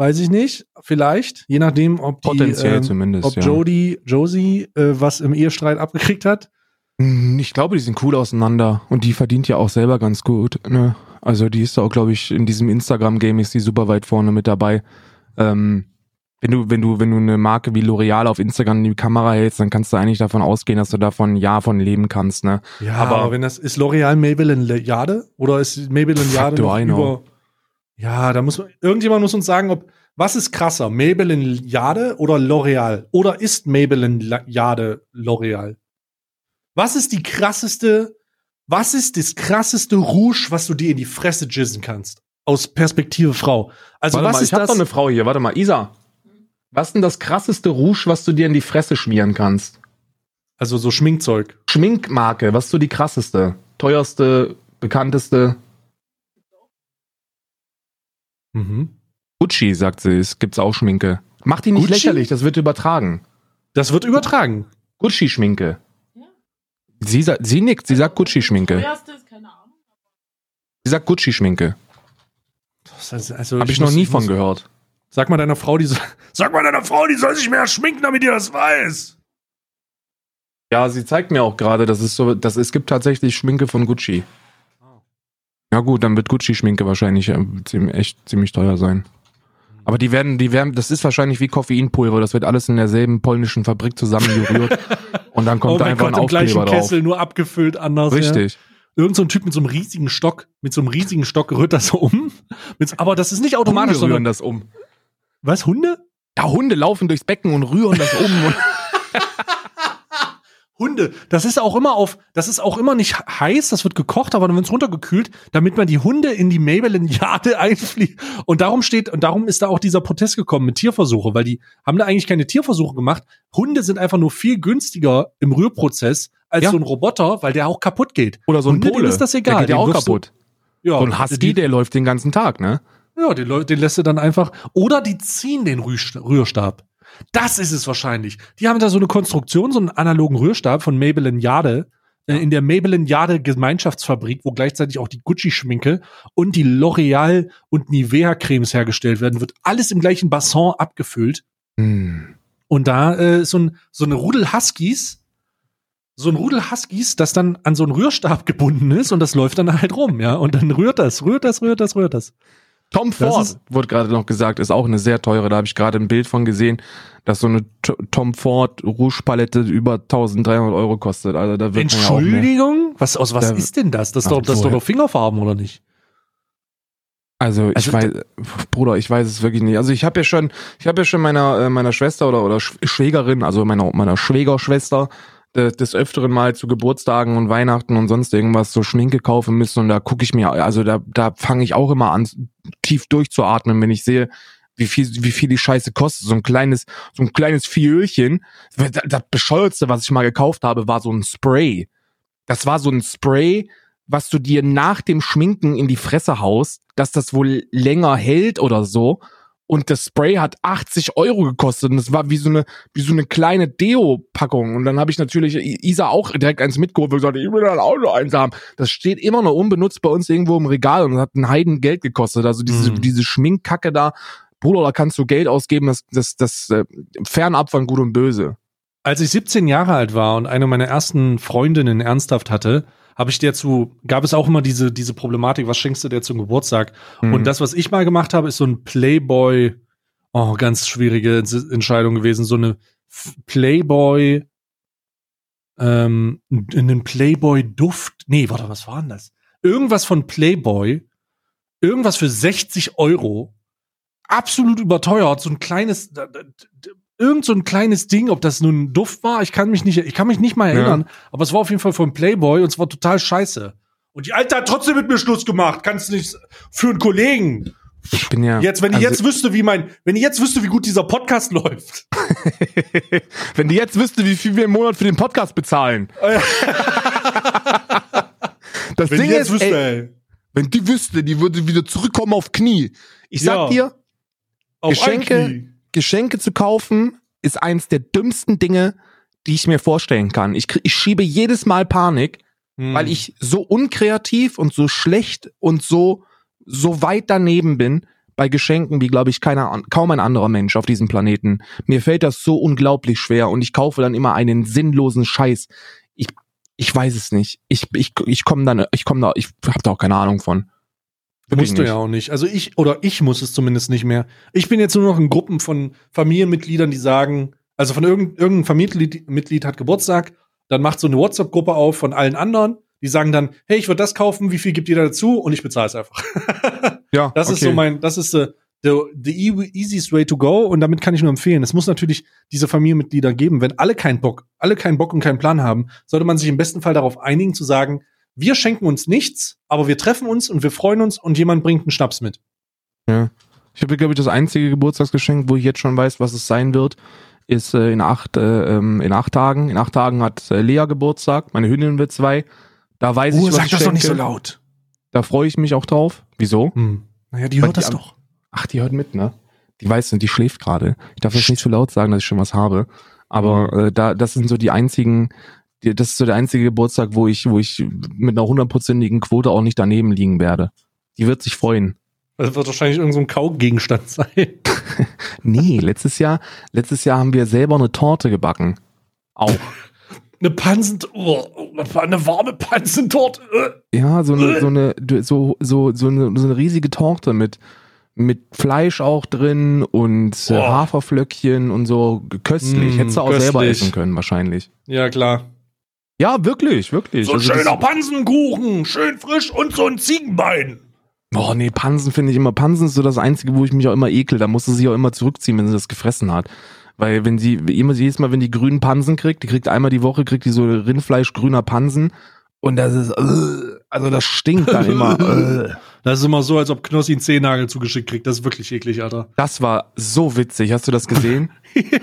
A: Weiß ich nicht, vielleicht, je nachdem, ob die,
B: potenziell
A: ähm,
B: zumindest,
A: ob
B: ja.
A: Jodie, Josie äh, was im Ehestreit abgekriegt hat.
B: Hm, Ich glaube, die sind cool auseinander und die verdient ja auch selber ganz gut. Ne? Also die ist auch, glaube ich, in diesem Instagram-Game ist die super weit vorne mit dabei. Ähm, wenn du, wenn du, wenn du eine Marke wie L'Oreal auf Instagram in die Kamera hältst, dann kannst du eigentlich davon ausgehen, dass du davon ein Jahr von leben kannst. Ne?
A: Ja,
B: Aber-
A: aber, wenn das ist L'Oreal Maybelline Jade oder ist Maybelline Jade noch über Ja, da muss man irgendjemand muss uns sagen, ob was ist krasser, Maybelline Jade oder L'Oreal oder ist Maybelline Jade L'Oreal? Was ist die krasseste was ist das krasseste Rouge, was du dir in die Fresse jizzen kannst? Aus Perspektive Frau. Also
B: Warte
A: was
B: mal,
A: ist
B: ich hab
A: das?
B: doch eine Frau hier. Warte mal, Isa. Was ist denn das krasseste Rouge, was du dir in die Fresse schmieren kannst?
A: also so Schminkzeug.
B: Schminkmarke, was ist so die krasseste? Teuerste, bekannteste?
A: Mhm.
B: Gucci, sagt sie, es gibt's auch Schminke. Mach die nicht
A: Gucci?
B: lächerlich, das wird übertragen.
A: Das wird übertragen.
B: Gucci-Schminke.
C: Ja.
B: Sie, sie nickt, sie sagt Gucci-Schminke.
C: Teuerste ist keine Ahnung.
B: Sie sagt Gucci-Schminke.
A: Also
B: Hab ich,
A: ich
B: noch nie von gehört.
A: Sag mal deiner Frau, die soll, sag mal deiner Frau, die soll sich mehr schminken, damit ihr das weiß.
B: Ja, sie zeigt mir auch gerade, dass es so, dass es gibt tatsächlich Schminke von Gucci. Ja gut, dann wird Gucci-Schminke wahrscheinlich äh, ziemlich, echt ziemlich teuer sein. Aber die werden, die werden, das ist wahrscheinlich wie Koffeinpulver. Das wird alles in derselben polnischen Fabrik zusammengerührt und dann kommt
A: oh
B: da einfach
A: Gott,
B: ein
A: im gleichen
B: Aufkleber drauf.
A: Kessel, nur abgefüllt anders. Ja.
B: Richtig.
A: Irgend so ein Typ mit so einem riesigen Stock, mit so einem riesigen Stock rührt das so um. Aber das ist nicht automatisch,
B: Hunde rühren das um.
A: Was, Hunde?
B: Ja, Hunde laufen durchs Becken und rühren das um. Und
A: Hunde, das ist auch immer auf, das ist auch immer nicht heiß, das wird gekocht, aber dann wird es runtergekühlt, damit man die Hunde in die Maybelline-Jade einfliegt. Und darum steht, und darum ist da auch dieser Protest gekommen mit Tierversuche, weil die haben da eigentlich keine Tierversuche gemacht. Hunde sind einfach nur viel günstiger im Rührprozess als
B: Ja.
A: so ein Roboter, weil der auch kaputt geht.
B: Oder so ein
A: Hunde,
B: Pole.
A: ist das egal.
B: Der geht ja auch
A: wirfst du-
B: kaputt.
A: Ja,
B: So ein Husky,
A: die,
B: der läuft den ganzen Tag, ne?
A: ja, den, den lässt du dann einfach. Oder die ziehen den Rührst- Rührstab. Das ist es wahrscheinlich. Die haben da so eine Konstruktion, so einen analogen Rührstab von Maybelline Jade. äh, In der Maybelline Jade Gemeinschaftsfabrik, wo gleichzeitig auch die Gucci-Schminke und die L'Oreal und Nivea-Cremes hergestellt werden, wird alles im gleichen Bassin abgefüllt.
B: Hm.
A: Und da äh, ist so, ein, so eine Rudel Huskies, so ein Rudel Huskies, das dann an so einen Rührstab gebunden ist und das läuft dann halt rum, ja. Und dann rührt das, rührt das, rührt das, rührt das.
B: Tom Ford, wurde gerade noch gesagt, ist auch eine sehr teure. Da habe ich gerade ein Bild von gesehen, dass so eine T Tom Ford Rouge Palette über 1300 Euro kostet. Also da wird man ja mehr.
A: Entschuldigung? Was, aus was
B: Da-
A: ist denn das? Das ist doch, das doch doch Fingerfarben, oder nicht?
B: Also ich
A: Also
B: weiß, Bruder, ich weiß es wirklich nicht. Also ich habe ja schon, ich habe ja schon meiner äh, meiner Schwester oder oder Sch- Schwägerin, also meiner meiner Schwägerschwester des öfteren mal zu Geburtstagen und Weihnachten und sonst irgendwas so Schminke kaufen müssen und da gucke ich mir, also da da fange ich auch immer an tief durchzuatmen, wenn ich sehe, wie viel wie viel die Scheiße kostet. So ein kleines so ein kleines Fiölchen. Das, bescheuertste, was ich mal gekauft habe, war so ein Spray. Das war so ein Spray, was du dir nach dem Schminken in die Fresse haust, dass das wohl länger hält oder so. Und das Spray hat 80 Euro gekostet und das war wie so eine, wie so eine kleine Deo-Packung. Und dann habe ich natürlich Isa auch direkt eins mitgeholt und gesagt, ich will dann auch noch eins haben. Das steht immer noch unbenutzt bei uns irgendwo im Regal und hat ein Heiden Geld gekostet. Also diese,
A: Mhm.
B: diese Schminkkacke da, Bruder, da kannst du Geld ausgeben, das, das, das äh, fernab von Gut und Böse.
A: Als ich 17 Jahre alt war und eine meiner ersten Freundinnen ernsthaft hatte, habe ich der zu, gab es auch immer diese, diese Problematik, was schenkst du dir zum Geburtstag?
B: Mhm.
A: Und das, was ich mal gemacht habe, ist so ein Playboy, oh, ganz schwierige Ents- Entscheidung gewesen, so eine Playboy, ähm, einen Playboy-Duft, nee, warte, was war denn das? Irgendwas von Playboy, irgendwas für 60 Euro, absolut überteuert, so ein kleines, irgend so ein kleines Ding, ob das nun ein Duft war, ich kann mich nicht, ich kann mich nicht mal
B: Ja.
A: erinnern, aber es war auf jeden Fall von Playboy und es war total scheiße. Und die Alte hat trotzdem mit mir Schluss gemacht, kannst du nicht für einen Kollegen.
B: ich bin ja.
A: Jetzt, wenn die
B: also-
A: jetzt wüsste, wie mein, wenn die jetzt wüsste, wie gut dieser Podcast läuft.
B: Wenn die jetzt wüsste, wie viel wir im Monat für den Podcast bezahlen. das
A: Wenn
B: Ding ist,
A: wüsste,
B: ey, wenn die wüsste, die würde wieder zurückkommen auf Knie. Ich sag
A: Ja.
B: dir,
A: Auf
B: Geschenke-. Geschenke zu kaufen ist eins der dümmsten Dinge, die ich mir vorstellen kann. Ich, ich schiebe jedes Mal Panik,
A: Hm.
B: weil ich so unkreativ und so schlecht und so, so weit daneben bin bei Geschenken, wie glaube ich keiner, kaum ein anderer Mensch auf diesem Planeten. Mir fällt das so unglaublich schwer und ich kaufe dann immer einen sinnlosen Scheiß. Ich, ich weiß es nicht. Ich, ich, ich komme dann, ich komme da, ich habe da auch keine Ahnung von. Wirklich
A: Musst du
B: nicht.
A: ja auch nicht. Also ich, oder ich muss es zumindest nicht mehr. Ich bin jetzt nur noch in Gruppen von Familienmitgliedern, die sagen, also von irgendein, irgendein Familienmitglied Mitglied hat Geburtstag, dann macht so eine WhatsApp-Gruppe auf von allen anderen, die sagen dann, hey, ich würde das kaufen, wie viel gibt jeder dazu? Und ich bezahle es einfach.
B: Ja,
A: Das ist
B: okay.
A: so mein, das ist the, the, the e- easiest way to go und damit kann ich nur empfehlen. Es muss natürlich diese Familienmitglieder geben. Wenn alle keinen Bock, alle keinen Bock und keinen Plan haben, sollte man sich im besten Fall darauf einigen zu sagen, wir schenken uns nichts, aber wir treffen uns und wir freuen uns und jemand bringt einen Schnaps mit.
B: Ja. Ich habe, glaube ich, das einzige Geburtstagsgeschenk, wo ich jetzt schon weiß, was es sein wird, ist äh, in acht äh, ähm, in acht Tagen. In acht Tagen hat äh, Lea Geburtstag. Meine Hündin wird zwei. Da weiß ich, was ich schenke.
A: laut.
B: Da freue ich mich auch drauf. Wieso?
A: Hm. Naja, die
B: Weil
A: hört
B: die
A: das doch.
B: Ach, die hört mit, ne? Die weiß nicht, die schläft gerade. Ich darf jetzt nicht so laut sagen, dass ich schon was habe. Aber
A: Mhm.
B: äh, da, das sind so die einzigen, das ist so der einzige Geburtstag, wo ich, wo ich mit einer hundertprozentigen Quote auch nicht daneben liegen werde. Die wird sich freuen.
A: Das wird wahrscheinlich irgendein so Kaugegenstand sein.
B: Nee, letztes Jahr, letztes Jahr haben wir selber eine Torte gebacken. Auch.
A: Eine Pansen, oh, war eine warme Pansentorte. Äh.
B: Ja, so eine, so eine, so, so, so eine, so eine riesige Torte mit, mit Fleisch auch drin und äh,
A: Boah.
B: Haferflöckchen und so köstlich.
A: Mm,
B: Hättest du auch selber
A: köstlich.
B: essen können, wahrscheinlich.
A: Ja, klar.
B: Ja, wirklich, wirklich.
A: So ein
B: Also
A: schöner Pansenkuchen, schön frisch und so ein Ziegenbein.
B: Boah, nee, Pansen finde ich immer. Pansen ist so das Einzige, wo ich mich auch immer ekel. Da musst du sich auch immer zurückziehen, wenn sie das gefressen hat. Weil wenn sie, immer jedes Mal, wenn die grünen Pansen kriegt, die kriegt einmal die Woche, kriegt die so Rindfleisch grüner Pansen und das ist, äh, also das stinkt dann immer. Äh.
A: Das ist immer so, als ob Knossi einen Zehennagel zugeschickt kriegt. Das ist wirklich eklig, Alter.
B: Das war so witzig. Hast du das gesehen? ja.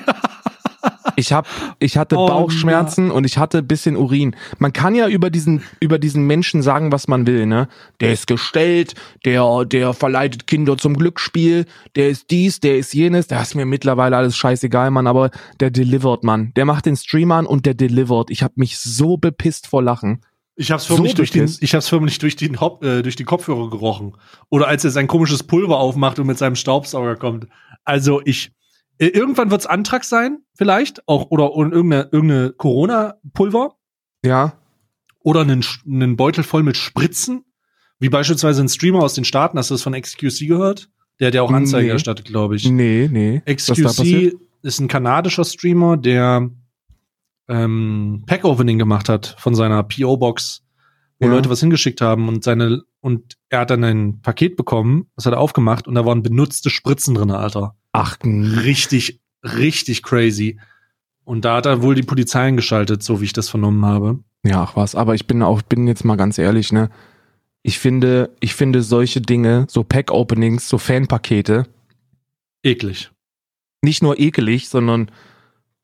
B: Ich hab, ich hatte oh, Bauchschmerzen ja. und ich hatte bisschen Urin. Man kann ja über diesen, über diesen Menschen sagen, was man will, ne? Der ist gestellt, der, der verleitet Kinder zum Glücksspiel, der ist dies, der ist jenes, da ist mir mittlerweile alles scheißegal, Mann, aber der delivert, Mann. Der macht den Stream an und der delivert. Ich hab mich so bepisst vor Lachen.
A: Ich hab's förmlich so durch den, ich hab's förmlich durch den Hop, äh, durch die Kopfhörer gerochen. Oder als er sein komisches Pulver aufmacht und mit seinem Staubsauger kommt. Also ich, irgendwann wird's Antrag sein, vielleicht, auch, oder, oder irgendeine, irgendeine Corona-Pulver.
B: Ja.
A: Oder einen, einen Beutel voll mit Spritzen. Wie beispielsweise ein Streamer aus den Staaten, hast du das von XQC gehört? Der hat ja auch Anzeige nee. erstattet, glaube ich.
B: Nee, nee.
A: XQC ist ein kanadischer Streamer, der ähm, Pack-Opening gemacht hat von seiner PO-Box, wo ja. Leute was hingeschickt haben und seine und er hat dann ein Paket bekommen, das hat er aufgemacht und da waren benutzte Spritzen drin, Alter.
B: Ach,
A: richtig, richtig crazy. Und da hat er wohl die Polizei eingeschaltet, so wie ich das vernommen habe.
B: Ja, ach was, aber ich bin auch, bin jetzt mal ganz ehrlich, ne? Ich finde, ich finde solche Dinge, so Pack-Openings, so Fanpakete.
A: Eklig.
B: Nicht nur ekelig, sondern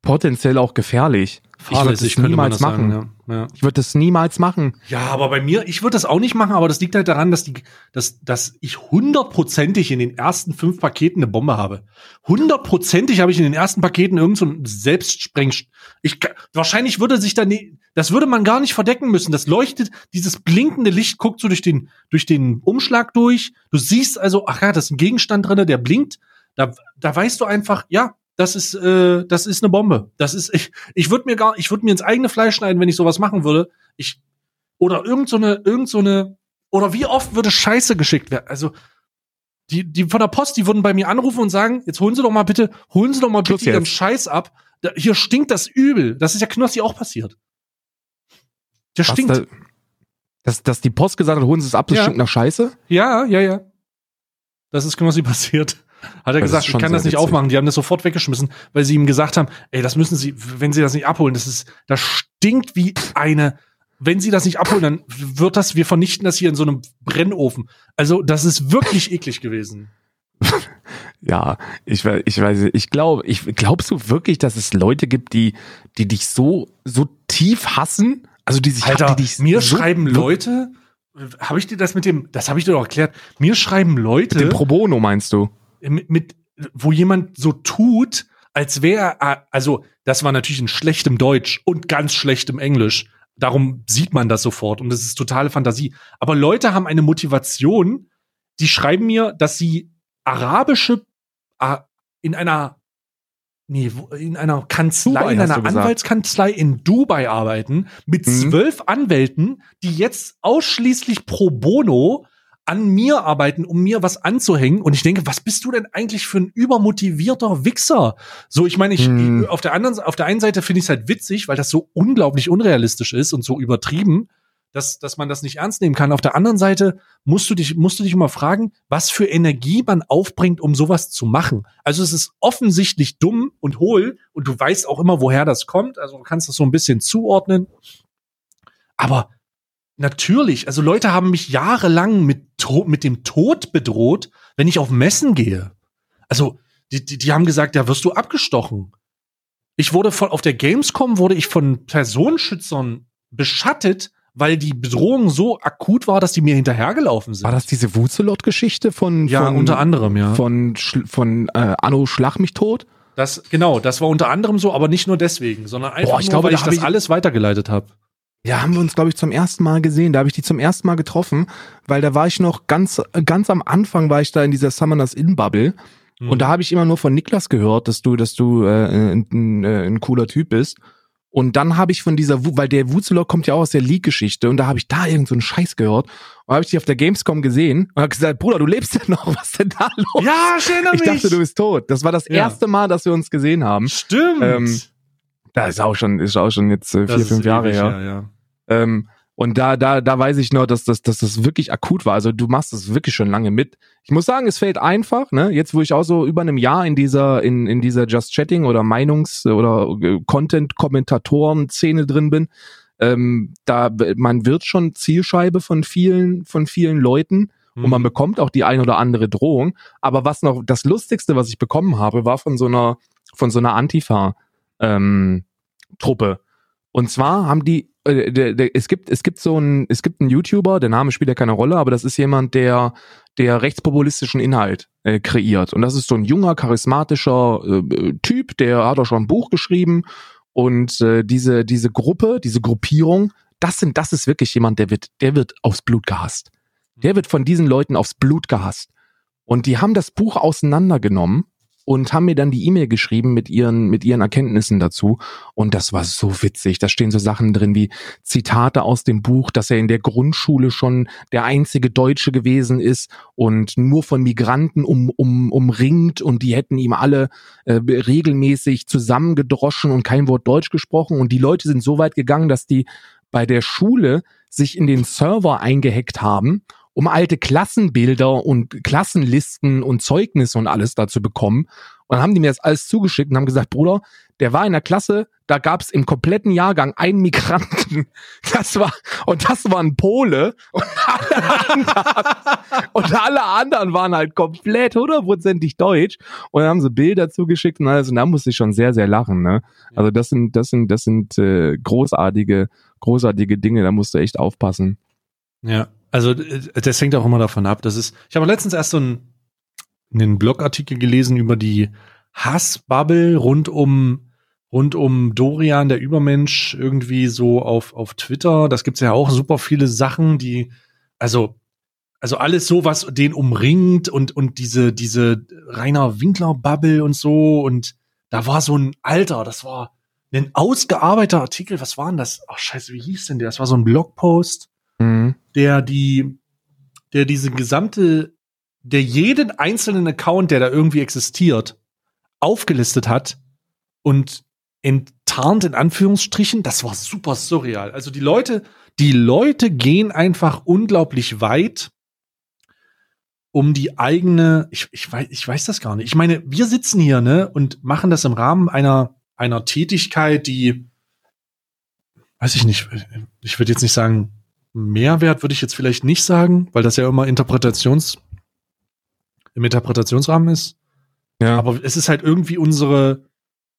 B: potenziell auch gefährlich.
A: Fahrlässig
B: ich würde das niemals machen. Sagen, ja. Ja. Ich würde das niemals machen.
A: Ja, aber bei mir, ich würde das auch nicht machen, aber das liegt halt daran, dass die, dass, dass ich hundertprozentig in den ersten fünf Paketen eine Bombe habe. Hundertprozentig habe ich in den ersten Paketen irgendein so Selbstspreng. Ich, wahrscheinlich würde sich dann, das würde man gar nicht verdecken müssen. Das leuchtet, dieses blinkende Licht guckt so durch den, durch den Umschlag durch. Du siehst also, ach ja, das ist ein Gegenstand drinne, der blinkt. Da, da weißt du einfach, ja, das ist, äh, das ist eine Bombe. Das ist, ich, ich würde mir gar, ich würde mir ins eigene Fleisch schneiden, wenn ich sowas machen würde. Ich, oder irgend so eine, irgend so eine, oder wie oft würde Scheiße geschickt werden? Also, die, die von der Post, die würden bei mir anrufen und sagen, jetzt holen Sie doch mal bitte, holen Sie doch mal bitte Ihren Scheiß ab. Da, hier stinkt das übel. Das ist ja Knossi auch passiert. Der Was, stinkt. Da,
B: dass, dass die Post gesagt hat, holen Sie es ab, das ja. stinkt nach Scheiße?
A: Ja, ja, ja. Das ist Knossi passiert. Hat er das gesagt, ich kann das nicht witzig. aufmachen. Die haben das sofort weggeschmissen, weil sie ihm gesagt haben, ey, das müssen sie, wenn sie das nicht abholen, das ist, das stinkt wie eine, wenn sie das nicht abholen, dann wird das, wir vernichten das hier in so einem Brennofen. Also, das ist wirklich eklig gewesen.
B: ja, ich, ich weiß, ich glaube, ich glaubst du wirklich, dass es Leute gibt, die, die dich so, so tief hassen? Also, die sich,
A: Alter,
B: die dich
A: mir so schreiben Leute, habe ich dir das mit dem, das habe ich dir doch erklärt. Mir schreiben Leute. Mit
B: dem Pro Bono meinst du?
A: Mit, mit wo jemand so tut, als wäre, also das war natürlich in schlechtem Deutsch und ganz schlechtem Englisch. Darum sieht man das sofort und das ist totale Fantasie. Aber Leute haben eine Motivation, die schreiben mir, dass sie arabische in einer nee, in einer Kanzlei, Dubai, in einer Anwaltskanzlei in Dubai arbeiten mit mhm. zwölf Anwälten, die jetzt ausschließlich pro bono an mir arbeiten, um mir was anzuhängen. Und ich denke, was bist du denn eigentlich für ein übermotivierter Wichser? So, ich meine, ich, hm. auf der anderen, auf der einen Seite finde ich es halt witzig, weil das so unglaublich unrealistisch ist und so übertrieben, dass, dass man das nicht ernst nehmen kann. Auf der anderen Seite musst du dich, musst du dich immer fragen, was für Energie man aufbringt, um sowas zu machen. Also es ist offensichtlich dumm und hohl und du weißt auch immer, woher das kommt. Also du kannst das so ein bisschen zuordnen. Aber Natürlich, also Leute haben mich jahrelang mit, mit dem Tod bedroht, wenn ich auf Messen gehe. Also, die, die, die haben gesagt, ja, wirst du abgestochen. Ich wurde von, auf der Gamescom wurde ich von Personenschützern beschattet, weil die Bedrohung so akut war, dass die mir hinterhergelaufen sind.
B: War das diese Wuzelot-Geschichte von,
A: Ja,
B: von,
A: unter anderem, ja.
B: Von, von äh, Anno Schlag mich tot?
A: Das, genau, das war unter anderem so, aber nicht nur deswegen, sondern einfach Boah, ich nur, glaube, weil ich das ich alles weitergeleitet habe.
B: Ja, haben wir uns, glaube ich, zum ersten Mal gesehen. Da habe ich die zum ersten Mal getroffen, weil da war ich noch ganz, ganz am Anfang war ich da in dieser Summoners In Bubble. Mhm. Und da habe ich immer nur von Niklas gehört, dass du, dass du äh, ein, ein, äh, ein cooler Typ bist. Und dann habe ich von dieser, weil der Wuzelok kommt ja auch aus der League-Geschichte und da habe ich da irgend so einen Scheiß gehört. Und habe ich dich auf der Gamescom gesehen und habe gesagt, Bruder, du lebst ja noch, was ist denn da los?
A: Ja, ich erinnere
B: mich. Ich dachte, du bist tot. Das war das ja. erste Mal, dass wir uns gesehen haben.
A: Stimmt. Ähm,
B: da ist auch schon, ist auch schon jetzt äh, vier, fünf Jahre her. Ja, ja. Ähm, Und da, da, da weiß ich nur, dass das, dass das wirklich akut war. Also du machst das wirklich schon lange mit. Ich muss sagen, es fällt einfach, ne? Jetzt, wo ich auch so über einem Jahr in dieser, in, in dieser Just Chatting oder Meinungs- oder äh, Content-Kommentatoren-Szene drin bin, ähm, da, man wird schon Zielscheibe von vielen, von vielen Leuten und man
A: Mhm.
B: bekommt auch die ein oder andere Drohung. Aber was noch, das Lustigste, was ich bekommen habe, war von so einer, von so einer Antifa, ähm, Truppe. Und zwar haben die, äh, der, der, es gibt, es gibt so ein, es gibt einen YouTuber, der Name spielt ja keine Rolle, aber das ist jemand, der, der rechtspopulistischen Inhalt äh, kreiert. Und das ist so ein junger, charismatischer äh, Typ, der hat auch schon ein Buch geschrieben. Und äh, diese, diese Gruppe, diese Gruppierung, das sind, das ist wirklich jemand, der wird, der wird aufs Blut gehasst. Der wird von diesen Leuten aufs Blut gehasst. Und die haben das Buch auseinandergenommen und haben mir dann die E-Mail geschrieben mit ihren, mit ihren Erkenntnissen dazu. Und das war so witzig. Da stehen so Sachen drin wie Zitate aus dem Buch, dass er in der Grundschule schon der einzige Deutsche gewesen ist und nur von Migranten um, um, umringt und die hätten ihm alle äh, regelmäßig zusammengedroschen und kein Wort Deutsch gesprochen. Und die Leute sind so weit gegangen, dass die bei der Schule sich in den Server eingehackt haben um alte Klassenbilder und Klassenlisten und Zeugnisse und alles da zu bekommen. Und dann haben die mir das alles zugeschickt und haben gesagt, Bruder, der war in der Klasse, da gab es im kompletten Jahrgang einen Migranten. Das war, und das war ein Pole. Und alle anderen, und alle anderen waren halt komplett hundertprozentig deutsch. Und dann haben sie Bilder zugeschickt und alles. Und da musste ich schon sehr, sehr lachen, ne? Also das sind, das sind, das sind äh, großartige, großartige Dinge, da musst du echt aufpassen.
A: Ja, also äh, das hängt auch immer davon ab. Das ist, ich habe letztens erst so einen, einen Blogartikel gelesen über die Hassbubble rund um rund um Dorian, der Übermensch, irgendwie so auf, auf Twitter. Das gibt's ja auch super viele Sachen, die, also, also alles so, was den umringt und, und diese, diese Rainer Winkler-Bubble und so. Und da war so ein Alter, das war ein ausgearbeiteter Artikel. Was war denn das? Ach, scheiße, wie hieß denn der? Das war so ein Blogpost
B: Mhm.
A: der die, der diese gesamte, der jeden einzelnen Account, der da irgendwie existiert, aufgelistet hat und enttarnt in Anführungsstrichen. Das war super surreal. Also die Leute, die Leute gehen einfach unglaublich weit, um die eigene, ich, ich weiß, ich weiß das gar nicht. Ich meine, wir sitzen hier, ne, und machen das im Rahmen einer, einer Tätigkeit, die, weiß ich nicht, ich würde jetzt nicht sagen, Mehrwert würde ich jetzt vielleicht nicht sagen, weil das ja immer Interpretations im Interpretationsrahmen ist.
B: Ja.
A: Aber es ist halt irgendwie unsere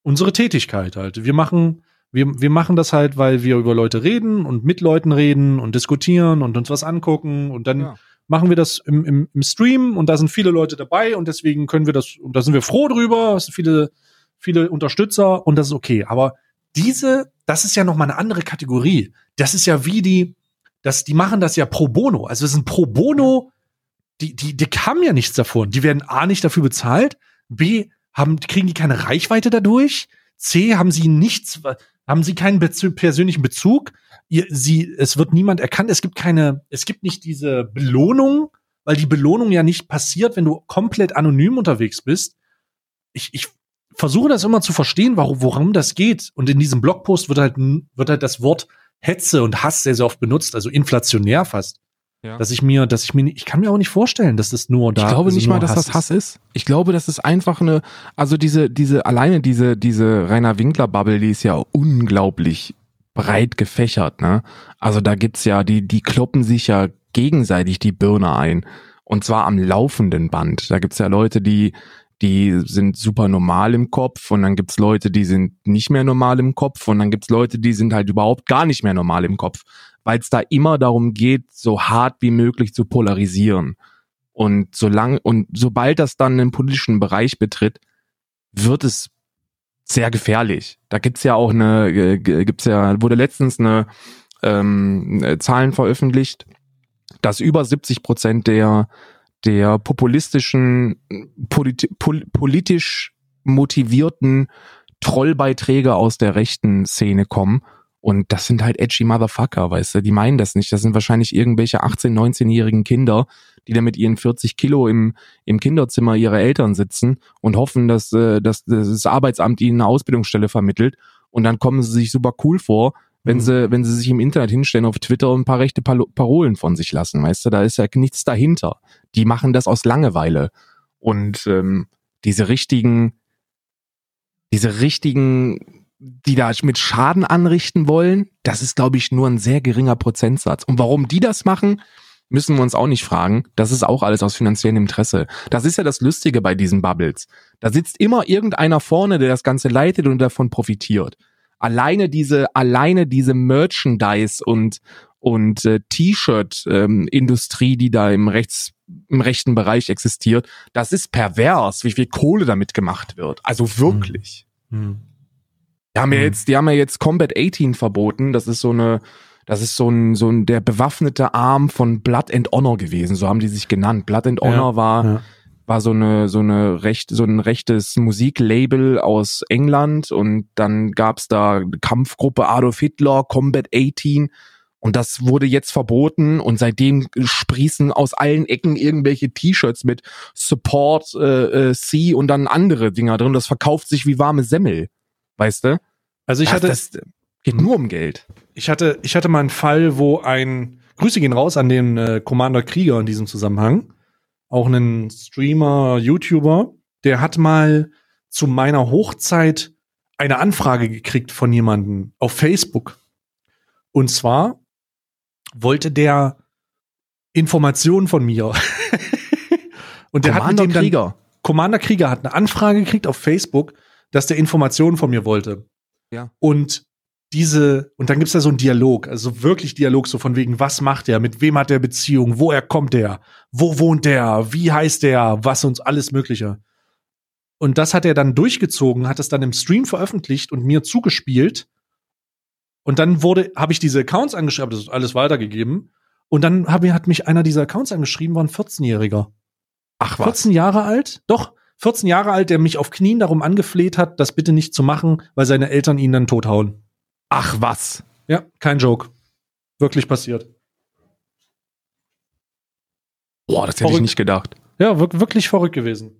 A: unsere Tätigkeit halt. Wir machen wir, wir machen das halt, weil wir über Leute reden und mit Leuten reden und diskutieren und uns was angucken und dann
B: Ja.
A: machen wir das im, im, im Stream und da sind viele Leute dabei und deswegen können wir das und da sind wir froh drüber. Es sind viele viele Unterstützer und das ist okay. Aber diese, das ist ja noch mal eine andere Kategorie. Das ist ja wie die das, die machen das ja pro bono. Also es sind pro bono, die, die, die haben ja nichts davon. Die werden A nicht dafür bezahlt, B haben, kriegen die keine Reichweite dadurch, C haben sie nichts, haben sie keinen Bezü persönlichen Bezug, ihr, sie, es wird niemand erkannt, es gibt keine, es gibt nicht diese Belohnung, weil die Belohnung ja nicht passiert, wenn du komplett anonym unterwegs bist. Ich, ich versuche das immer zu verstehen, warum, worum das geht. Und in diesem Blogpost wird halt, wird halt das Wort Hetze und Hass sehr, sehr oft benutzt, also inflationär fast.
B: Ja.
A: Dass ich mir, dass ich mir, ich kann mir auch nicht vorstellen, dass das nur da.
B: Ich glaube
A: also
B: nicht mal, dass das Hass ist. Ich glaube, das ist einfach eine, also diese, diese, alleine diese, diese Rainer Winkler Bubble, die ist ja unglaublich breit gefächert, ne? Also da gibt's ja, die, die kloppen sich ja gegenseitig die Birne ein. Und zwar am laufenden Band. Da gibt's ja Leute, die, die sind super normal im Kopf und dann gibt's Leute, die sind nicht mehr normal im Kopf und dann gibt's Leute, die sind halt überhaupt gar nicht mehr normal im Kopf, weil es da immer darum geht, so hart wie möglich zu polarisieren. Und solange und sobald das dann einen politischen Bereich betritt, wird es sehr gefährlich. Da gibt's ja auch eine, äh, gibt's ja, wurde letztens eine ähm, äh, Zahlen veröffentlicht, dass über 70 Prozent der der populistischen, politi pol politisch motivierten Trollbeiträge aus der rechten Szene kommen. Und das sind halt edgy Motherfucker, weißt du, die meinen das nicht. Das sind wahrscheinlich irgendwelche 18-, 19-jährigen Kinder, die da mit ihren 40 Kilo im, im Kinderzimmer ihrer Eltern sitzen und hoffen, dass, äh, dass das Arbeitsamt ihnen eine Ausbildungsstelle vermittelt. Und dann kommen sie sich super cool vor, wenn
A: Mhm.
B: sie, wenn sie sich im Internet hinstellen auf Twitter und ein paar rechte Parolen von sich lassen, weißt du, da ist ja nichts dahinter. Die machen das aus Langeweile. Und ähm, diese richtigen, diese richtigen, die da mit Schaden anrichten wollen, das ist, glaube ich, nur ein sehr geringer Prozentsatz. Und warum die das machen, müssen wir uns auch nicht fragen. Das ist auch alles aus finanziellem Interesse. Das ist ja das Lustige bei diesen Bubbles. Da sitzt immer irgendeiner vorne, der das Ganze leitet und davon profitiert. Alleine diese, alleine diese Merchandise und und äh, T-Shirt-Industrie, die da im rechts im rechten Bereich existiert, das ist pervers, wie viel Kohle damit gemacht wird. Also wirklich.
A: Hm.
B: Die haben ja
A: Mhm.
B: jetzt, die haben ja jetzt Combat 18 verboten. Das ist so eine, das ist so ein, so ein, der bewaffnete Arm von Blood and Honor gewesen. So haben die sich genannt. Blood and Honor war,
A: Ja.
B: War so eine, so eine recht, so ein rechtes Musiklabel aus England und dann gab's da Kampfgruppe Adolf Hitler, Combat 18 und das wurde jetzt verboten und seitdem sprießen aus allen Ecken irgendwelche T-Shirts mit Support äh, äh, C und dann andere Dinger drin. Das verkauft sich wie warme Semmel. Weißt du?
A: Also ich
B: Ach,
A: hatte,
B: das geht nur um Geld.
A: ich hatte, ich hatte mal einen Fall, wo ein Grüße gehen raus an den äh, Commander Krieger in diesem Zusammenhang, auch einen Streamer, YouTuber, der hat mal zu meiner Hochzeit eine Anfrage gekriegt von jemandem auf Facebook. Und zwar wollte der Informationen von mir. Und der hat mit
B: Commander
A: dem dann,
B: Krieger.
A: Commander Krieger hat eine Anfrage gekriegt auf Facebook, dass der Informationen von mir wollte.
B: Ja.
A: Und diese, und dann gibt's da so einen Dialog, also wirklich Dialog, so von wegen, was macht er, mit wem hat er Beziehung, woher kommt er, wo wohnt er, wie heißt er, was uns alles Mögliche. Und das hat er dann durchgezogen, hat es dann im Stream veröffentlicht und mir zugespielt. Und dann wurde, habe ich diese Accounts angeschrieben, das ist alles weitergegeben. Und dann hab, hat mich einer dieser Accounts angeschrieben, war ein 14-Jähriger.
B: Ach
A: 14 Jahre alt? Doch, 14 Jahre alt, der mich auf Knien darum angefleht hat, das bitte nicht zu machen, weil seine Eltern ihn dann tothauen.
B: Ach was.
A: Ja, kein Joke. Wirklich passiert.
B: Boah, das hätte ich
A: Verrückt.
B: nicht gedacht.
A: Ja, wirk wirklich verrückt gewesen.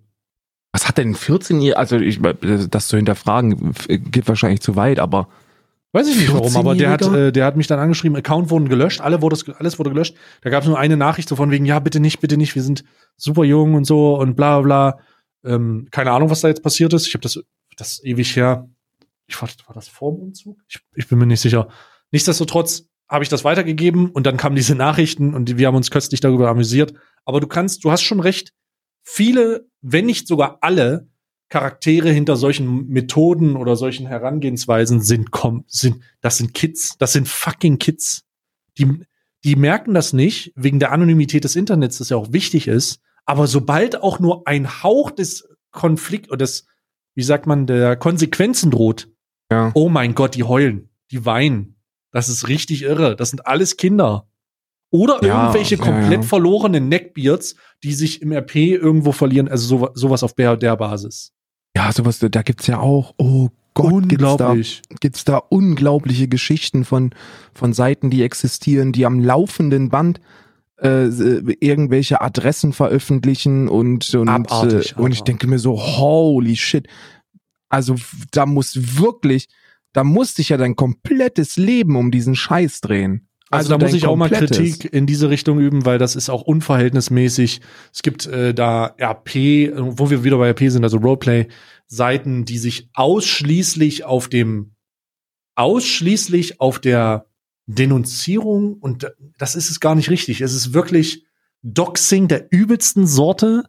B: Was hat denn 14 Jahre, also ich, das zu hinterfragen, f- geht wahrscheinlich zu weit, aber
A: Weiß ich nicht warum, aber der hat,
B: 14-Jähriger?
A: äh, der hat mich dann angeschrieben, Account wurden gelöscht, alle wurde, alles wurde gelöscht. Da gab es nur eine Nachricht so von wegen, ja, bitte nicht, bitte nicht, wir sind super jung und so und bla bla bla. Ähm, keine Ahnung, was da jetzt passiert ist. Ich habe das, das ewig her. Ich war, war das vor dem Umzug? Ich, ich bin mir nicht sicher. Nichtsdestotrotz habe ich das weitergegeben und dann kamen diese Nachrichten und wir haben uns köstlich darüber amüsiert. Aber du kannst, du hast schon recht. Viele, wenn nicht sogar alle Charaktere hinter solchen Methoden oder solchen Herangehensweisen sind, kom sind, das sind Kids, das sind fucking Kids. Die, die merken das nicht, wegen der Anonymität des Internets, das ja auch wichtig ist. Aber sobald auch nur ein Hauch des Konflikt oder des, wie sagt man, der Konsequenzen droht,
B: ja.
A: oh mein Gott, die heulen, die weinen. Das ist richtig irre. Das sind alles Kinder. Oder
B: Ja,
A: irgendwelche komplett
B: ja.
A: verlorenen Neckbeards, die sich im RP irgendwo verlieren. Also so, sowas auf der, der Basis.
B: Ja, sowas, da gibt's ja auch, oh Gott, gibt's da, gibt's da unglaubliche Geschichten von, von Seiten, die existieren, die am laufenden Band äh, irgendwelche Adressen veröffentlichen und, und,
A: Abartig,
B: äh, und ich denke mir so, holy shit. Also da muss wirklich, da muss sich ja dein komplettes Leben um diesen Scheiß drehen.
A: Also, da muss ich auch mal. Kritik in diese Richtung üben, weil das ist auch unverhältnismäßig. Es gibt äh, da RP, wo wir wieder bei RP sind, also Roleplay-Seiten, die sich ausschließlich auf dem, ausschließlich auf der Denunzierung und das ist es gar nicht richtig. Es ist wirklich Doxing der übelsten Sorte,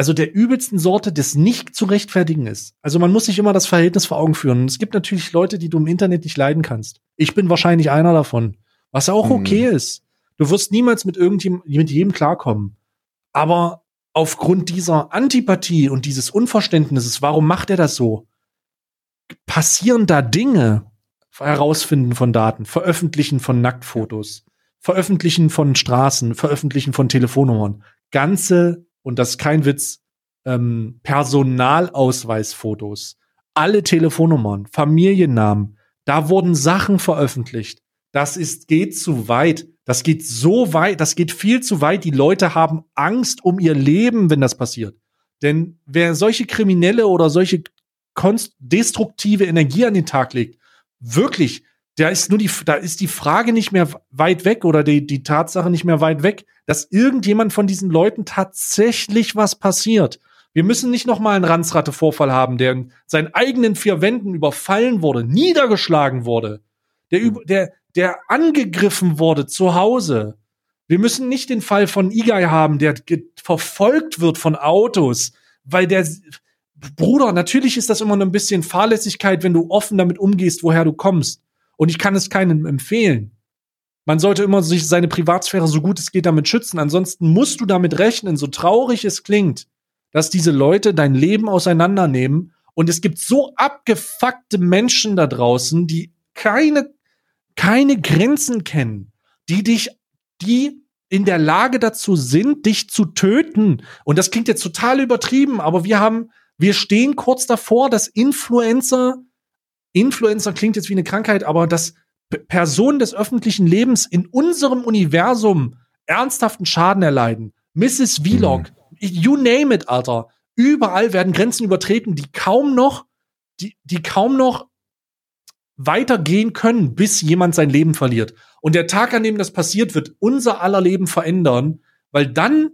A: also der übelsten Sorte, des nicht zu rechtfertigen ist. Also man muss sich immer das Verhältnis vor Augen führen. Und es gibt natürlich Leute, die du im Internet nicht leiden kannst. Ich bin wahrscheinlich einer davon. Was auch
B: Mhm.
A: okay ist. Du wirst niemals mit irgendjemandem, mit jedem klarkommen. Aber aufgrund dieser Antipathie und dieses Unverständnisses, warum macht er das so? Passieren da Dinge, herausfinden von Daten, veröffentlichen von Nacktfotos, veröffentlichen von Straßen, veröffentlichen von Telefonnummern, ganze, und das ist kein Witz, ähm, Personalausweisfotos, alle Telefonnummern, Familiennamen, da wurden Sachen veröffentlicht. Das ist, geht zu weit. Das geht so weit, das geht viel zu weit. Die Leute haben Angst um ihr Leben, wenn das passiert. Denn wer solche Kriminelle oder solche destruktive Energie an den Tag legt, wirklich, da ist nur die, da ist die Frage nicht mehr weit weg oder die, die Tatsache nicht mehr weit weg, dass irgendjemand von diesen Leuten tatsächlich was passiert. Wir müssen nicht noch mal einen Ranzratte-Vorfall haben, der in seinen eigenen vier Wänden überfallen wurde, niedergeschlagen wurde, der, über, der, der angegriffen wurde zu Hause. Wir müssen nicht den Fall von Igai haben, der verfolgt wird von Autos, weil der, Bruder, natürlich ist das immer ein bisschen Fahrlässigkeit, wenn du offen damit umgehst, woher du kommst. Und ich kann es keinem empfehlen. Man sollte immer sich seine Privatsphäre so gut es geht damit schützen. Ansonsten musst du damit rechnen, so traurig es klingt, dass diese Leute dein Leben auseinandernehmen. Und es gibt so abgefuckte Menschen da draußen, die keine, keine Grenzen kennen, die dich, die in der Lage dazu sind, dich zu töten. Und das klingt jetzt total übertrieben, aber wir haben wir stehen kurz davor, dass Influencer, Influencer klingt jetzt wie eine Krankheit, aber dass Personen des öffentlichen Lebens in unserem Universum ernsthaften Schaden erleiden. Mrs. Vlog, mhm. you name it, Alter. Überall werden Grenzen übertreten, die kaum noch, die, die kaum noch weitergehen können, bis jemand sein Leben verliert. Und der Tag, an dem das passiert, wird unser aller Leben verändern, weil dann,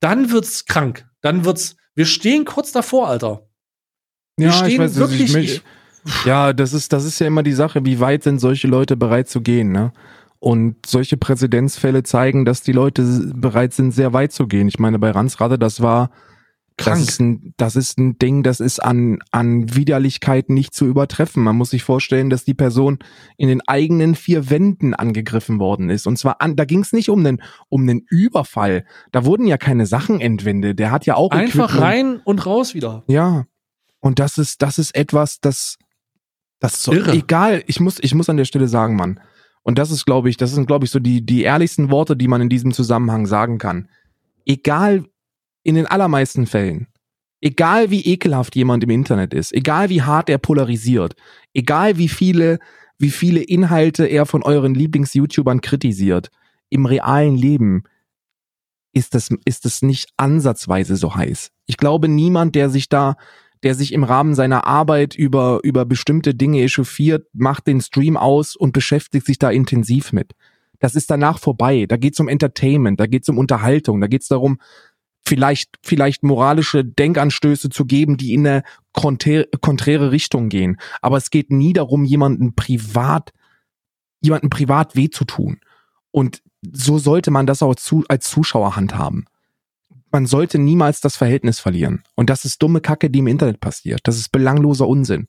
A: dann wird's krank. Dann wird's, wir stehen kurz davor, Alter.
B: Wir ja, stehen ich weiß, wirklich. Ich, ja, das ist, das ist ja immer die Sache, wie weit sind solche Leute bereit zu gehen, ne? Und solche Präzedenzfälle zeigen, dass die Leute bereit sind, sehr weit zu gehen. Ich meine, bei Ransrade, das war Krank. Das ist, ein, das ist ein Ding, das ist an, an Widerlichkeiten nicht zu übertreffen. Man muss sich vorstellen, dass die Person in den eigenen vier Wänden angegriffen worden ist. Und zwar an, da ging es nicht um einen, um einen Überfall. Da wurden ja keine Sachen entwendet. Der hat ja auch
A: einfach Equipment. rein und raus wieder.
B: Ja. Und das ist, das ist etwas, das, das so, Irre. egal. Ich muss, ich muss an der Stelle sagen, Mann. Und das ist, glaube ich, das sind, glaube ich, so die, die ehrlichsten Worte, die man in diesem Zusammenhang sagen kann. Egal, in den allermeisten Fällen, egal wie ekelhaft jemand im Internet ist, egal wie hart er polarisiert, egal wie viele, wie viele Inhalte er von euren Lieblings-YouTubern kritisiert, im realen Leben ist das, ist das nicht ansatzweise so heiß. Ich glaube, niemand, der sich da, der sich im Rahmen seiner Arbeit über, über bestimmte Dinge echauffiert, macht den Stream aus und beschäftigt sich da intensiv mit. Das ist danach vorbei. Da geht's um Entertainment, da geht's um Unterhaltung, da geht's darum, vielleicht, vielleicht moralische Denkanstöße zu geben, die in eine konträre Richtung gehen. Aber es geht nie darum, jemanden privat, jemanden privat weh zu tun. Und so sollte man das auch zu, als Zuschauer handhaben. Man sollte niemals das Verhältnis verlieren. Und das ist dumme Kacke, die im Internet passiert. Das ist belangloser Unsinn.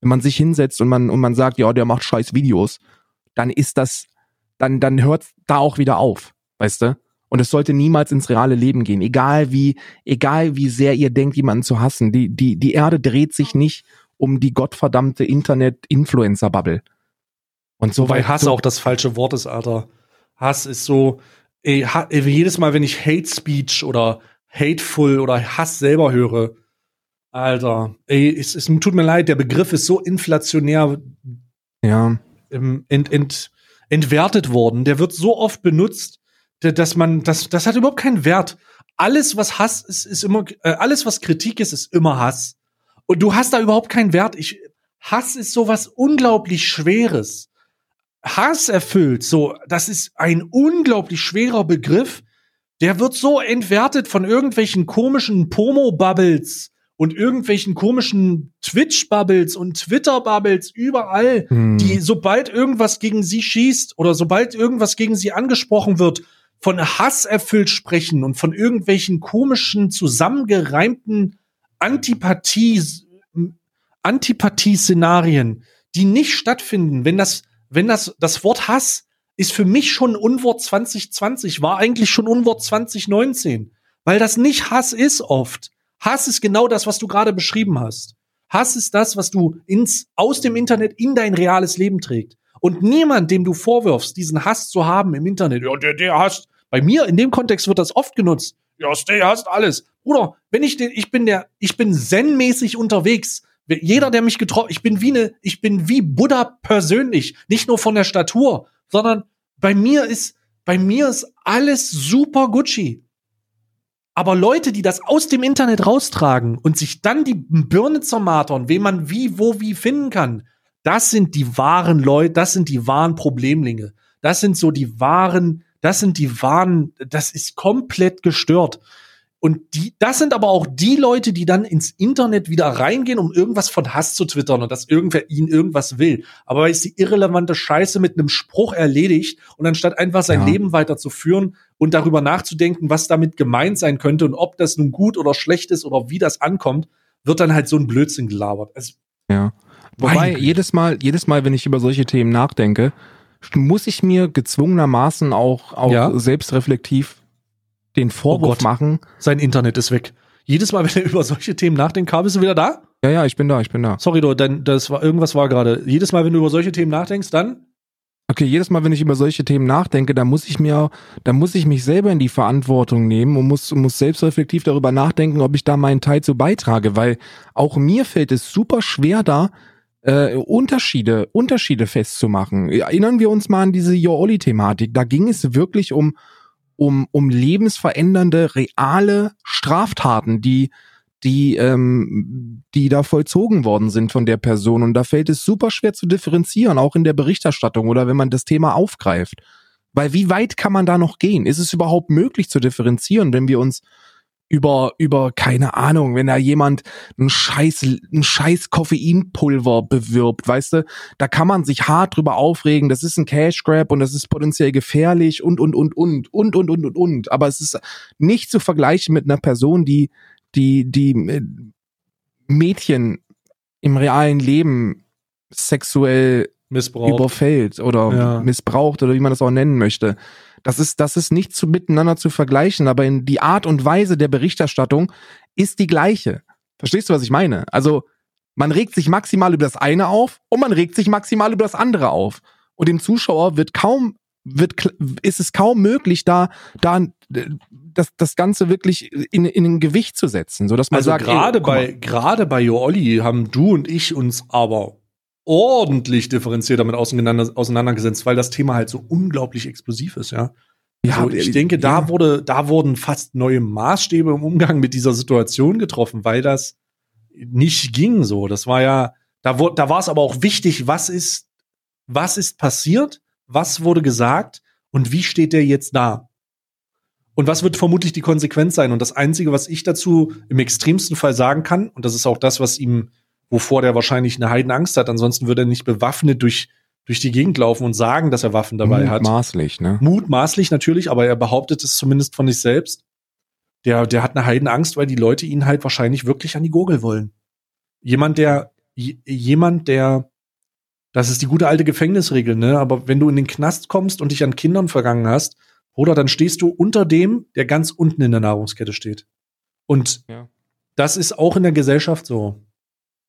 B: Wenn man sich hinsetzt und man, und man sagt, ja, der macht scheiß Videos, dann ist das, dann, dann hört da auch wieder auf. Weißt du? Und es sollte niemals ins reale Leben gehen, egal wie, egal wie sehr ihr denkt, jemanden zu hassen. Die, die, die Erde dreht sich nicht um die gottverdammte Internet-Influencer-Bubble.
A: Und so Wobei Hass so auch das falsche Wort ist, Alter. Hass ist so, jedes Mal, wenn ich Hate Speech oder Hateful oder Hass selber höre, Alter, ey, es, es tut mir leid, der Begriff ist so inflationär
B: ja.
A: ent, ent, entwertet worden. Der wird so oft benutzt dass man, das, das hat überhaupt keinen Wert. Alles, was Hass ist, ist immer, äh, alles, was Kritik ist, ist immer Hass. Und du hast da überhaupt keinen Wert. Ich, Hass ist sowas unglaublich Schweres. Hass erfüllt, so, das ist ein unglaublich schwerer Begriff. Der wird so entwertet von irgendwelchen komischen Pomo-Bubbles und irgendwelchen komischen Twitch-Bubbles und Twitter-Bubbles überall, hm. die sobald irgendwas gegen sie schießt oder sobald irgendwas gegen sie angesprochen wird, von Hass erfüllt sprechen und von irgendwelchen komischen, zusammengereimten Antipathie, Antipathie-Szenarien, die nicht stattfinden, wenn das, wenn das, das Wort Hass ist für mich schon Unwort 2020, war eigentlich schon Unwort 2019, weil das nicht Hass ist oft. Hass ist genau das, was du gerade beschrieben hast. Hass ist das, was du ins, aus dem Internet in dein reales Leben trägt. Und niemand, dem du vorwirfst, diesen Hass zu haben im Internet, ja, der, der hasst. Bei mir in dem Kontext wird das oft genutzt. Ja, Stay hasst alles. Bruder, wenn ich den, ich bin der, ich bin zen-mäßig unterwegs. Jeder, der mich getroffen, ich bin wie eine, ich bin wie Buddha persönlich. Nicht nur von der Statur, sondern bei mir ist, bei mir ist alles super Gucci. Aber Leute, die das aus dem Internet raustragen und sich dann die Birne zermatern, wen man wie, wo, wie finden kann, das sind die wahren Leute, das sind die wahren Problemlinge. Das sind so die wahren, das sind die wahren, das ist komplett gestört. Und die, das sind aber auch die Leute, die dann ins Internet wieder reingehen, um irgendwas von Hass zu twittern und dass irgendwer ihnen irgendwas will. Aber weil es die irrelevante Scheiße mit einem Spruch erledigt und anstatt einfach sein
B: Ja.
A: Leben weiterzuführen und darüber nachzudenken, was damit gemeint sein könnte und ob das nun gut oder schlecht ist oder wie das ankommt, wird dann halt so ein Blödsinn gelabert. Also,
B: Ja. Wobei, jedes Mal, jedes Mal, wenn ich über solche Themen nachdenke, muss ich mir gezwungenermaßen auch, auch
A: Ja.
B: selbstreflektiv den Vorwurf
A: Gott.
B: machen.
A: sein Internet ist weg. Jedes Mal, wenn er über solche Themen nachdenkt, Karl, bist du wieder da?
B: Ja, ja, ich bin da, ich bin da.
A: Sorry, du, denn das war irgendwas war gerade. Jedes Mal, wenn du über solche Themen nachdenkst, dann
B: Okay, jedes Mal, wenn ich über solche Themen nachdenke, da muss ich mir, da muss ich mich selber in die Verantwortung nehmen und muss, muss selbstreflektiv darüber nachdenken, ob ich da meinen Teil zu beitrage, weil auch mir fällt es super schwer da, äh, Unterschiede, Unterschiede festzumachen. Erinnern wir uns mal an diese Jo-Olli-Thematik. Da ging es wirklich um, um, um lebensverändernde, reale Straftaten, die, die, ähm, die da vollzogen worden sind von der Person. Und da fällt es super schwer zu differenzieren, auch in der Berichterstattung oder wenn man das Thema aufgreift. Weil wie weit kann man da noch gehen? Ist es überhaupt möglich zu differenzieren, wenn wir uns über, über, keine Ahnung, wenn da jemand ein scheiß, ein scheiß Koffeinpulver bewirbt, weißt du, da kann man sich hart drüber aufregen, das ist ein Cash Grab und das ist potenziell gefährlich und, und, und, und, und, und, und, und, und. Aber es ist nicht zu vergleichen mit einer Person, die, die, die äh, Mädchen im realen Leben sexuell
A: Missbrauch.
B: überfällt oder
A: Ja.
B: missbraucht oder wie man das auch nennen möchte. Das ist, das ist nicht zu, miteinander zu vergleichen, aber in die Art und Weise der Berichterstattung ist die gleiche. Verstehst du, was ich meine? Also, man regt sich maximal über das eine auf und man regt sich maximal über das andere auf. Und dem Zuschauer wird kaum, wird, ist es kaum möglich, da, da, äh, das, das Ganze wirklich in, in ein Gewicht zu setzen, so dass man
A: Also
B: sagt,
A: gerade bei gerade bei Jo Olli haben du und ich uns aber ordentlich differenziert damit auseinander, auseinandergesetzt, weil das Thema halt so unglaublich explosiv ist, ja.
B: ja,
A: also ich denke, da wurde, da wurden fast neue Maßstäbe im Umgang mit dieser Situation getroffen, weil das nicht ging so. Das war ja, da wurde, da war es aber auch wichtig, was ist, was ist passiert, was wurde gesagt und wie steht der jetzt da? Und was wird vermutlich die Konsequenz sein? Und das Einzige, was ich dazu im extremsten Fall sagen kann, und das ist auch das, was ihm, wovor der wahrscheinlich eine Heidenangst hat, ansonsten würde er nicht bewaffnet durch, durch die Gegend laufen und sagen, dass er Waffen dabei hat.
B: Mutmaßlich, ne?
A: Mutmaßlich natürlich, aber er behauptet es zumindest von sich selbst. Der, der hat eine Heidenangst, weil die Leute ihn halt wahrscheinlich wirklich an die Gurgel wollen. Jemand, der, jemand, der, das ist die gute alte Gefängnisregel, ne? Aber wenn du in den Knast kommst und dich an Kindern vergangen hast, oder dann stehst du unter dem, der ganz unten in der Nahrungskette steht. Und
B: Ja.
A: das ist auch in der Gesellschaft so.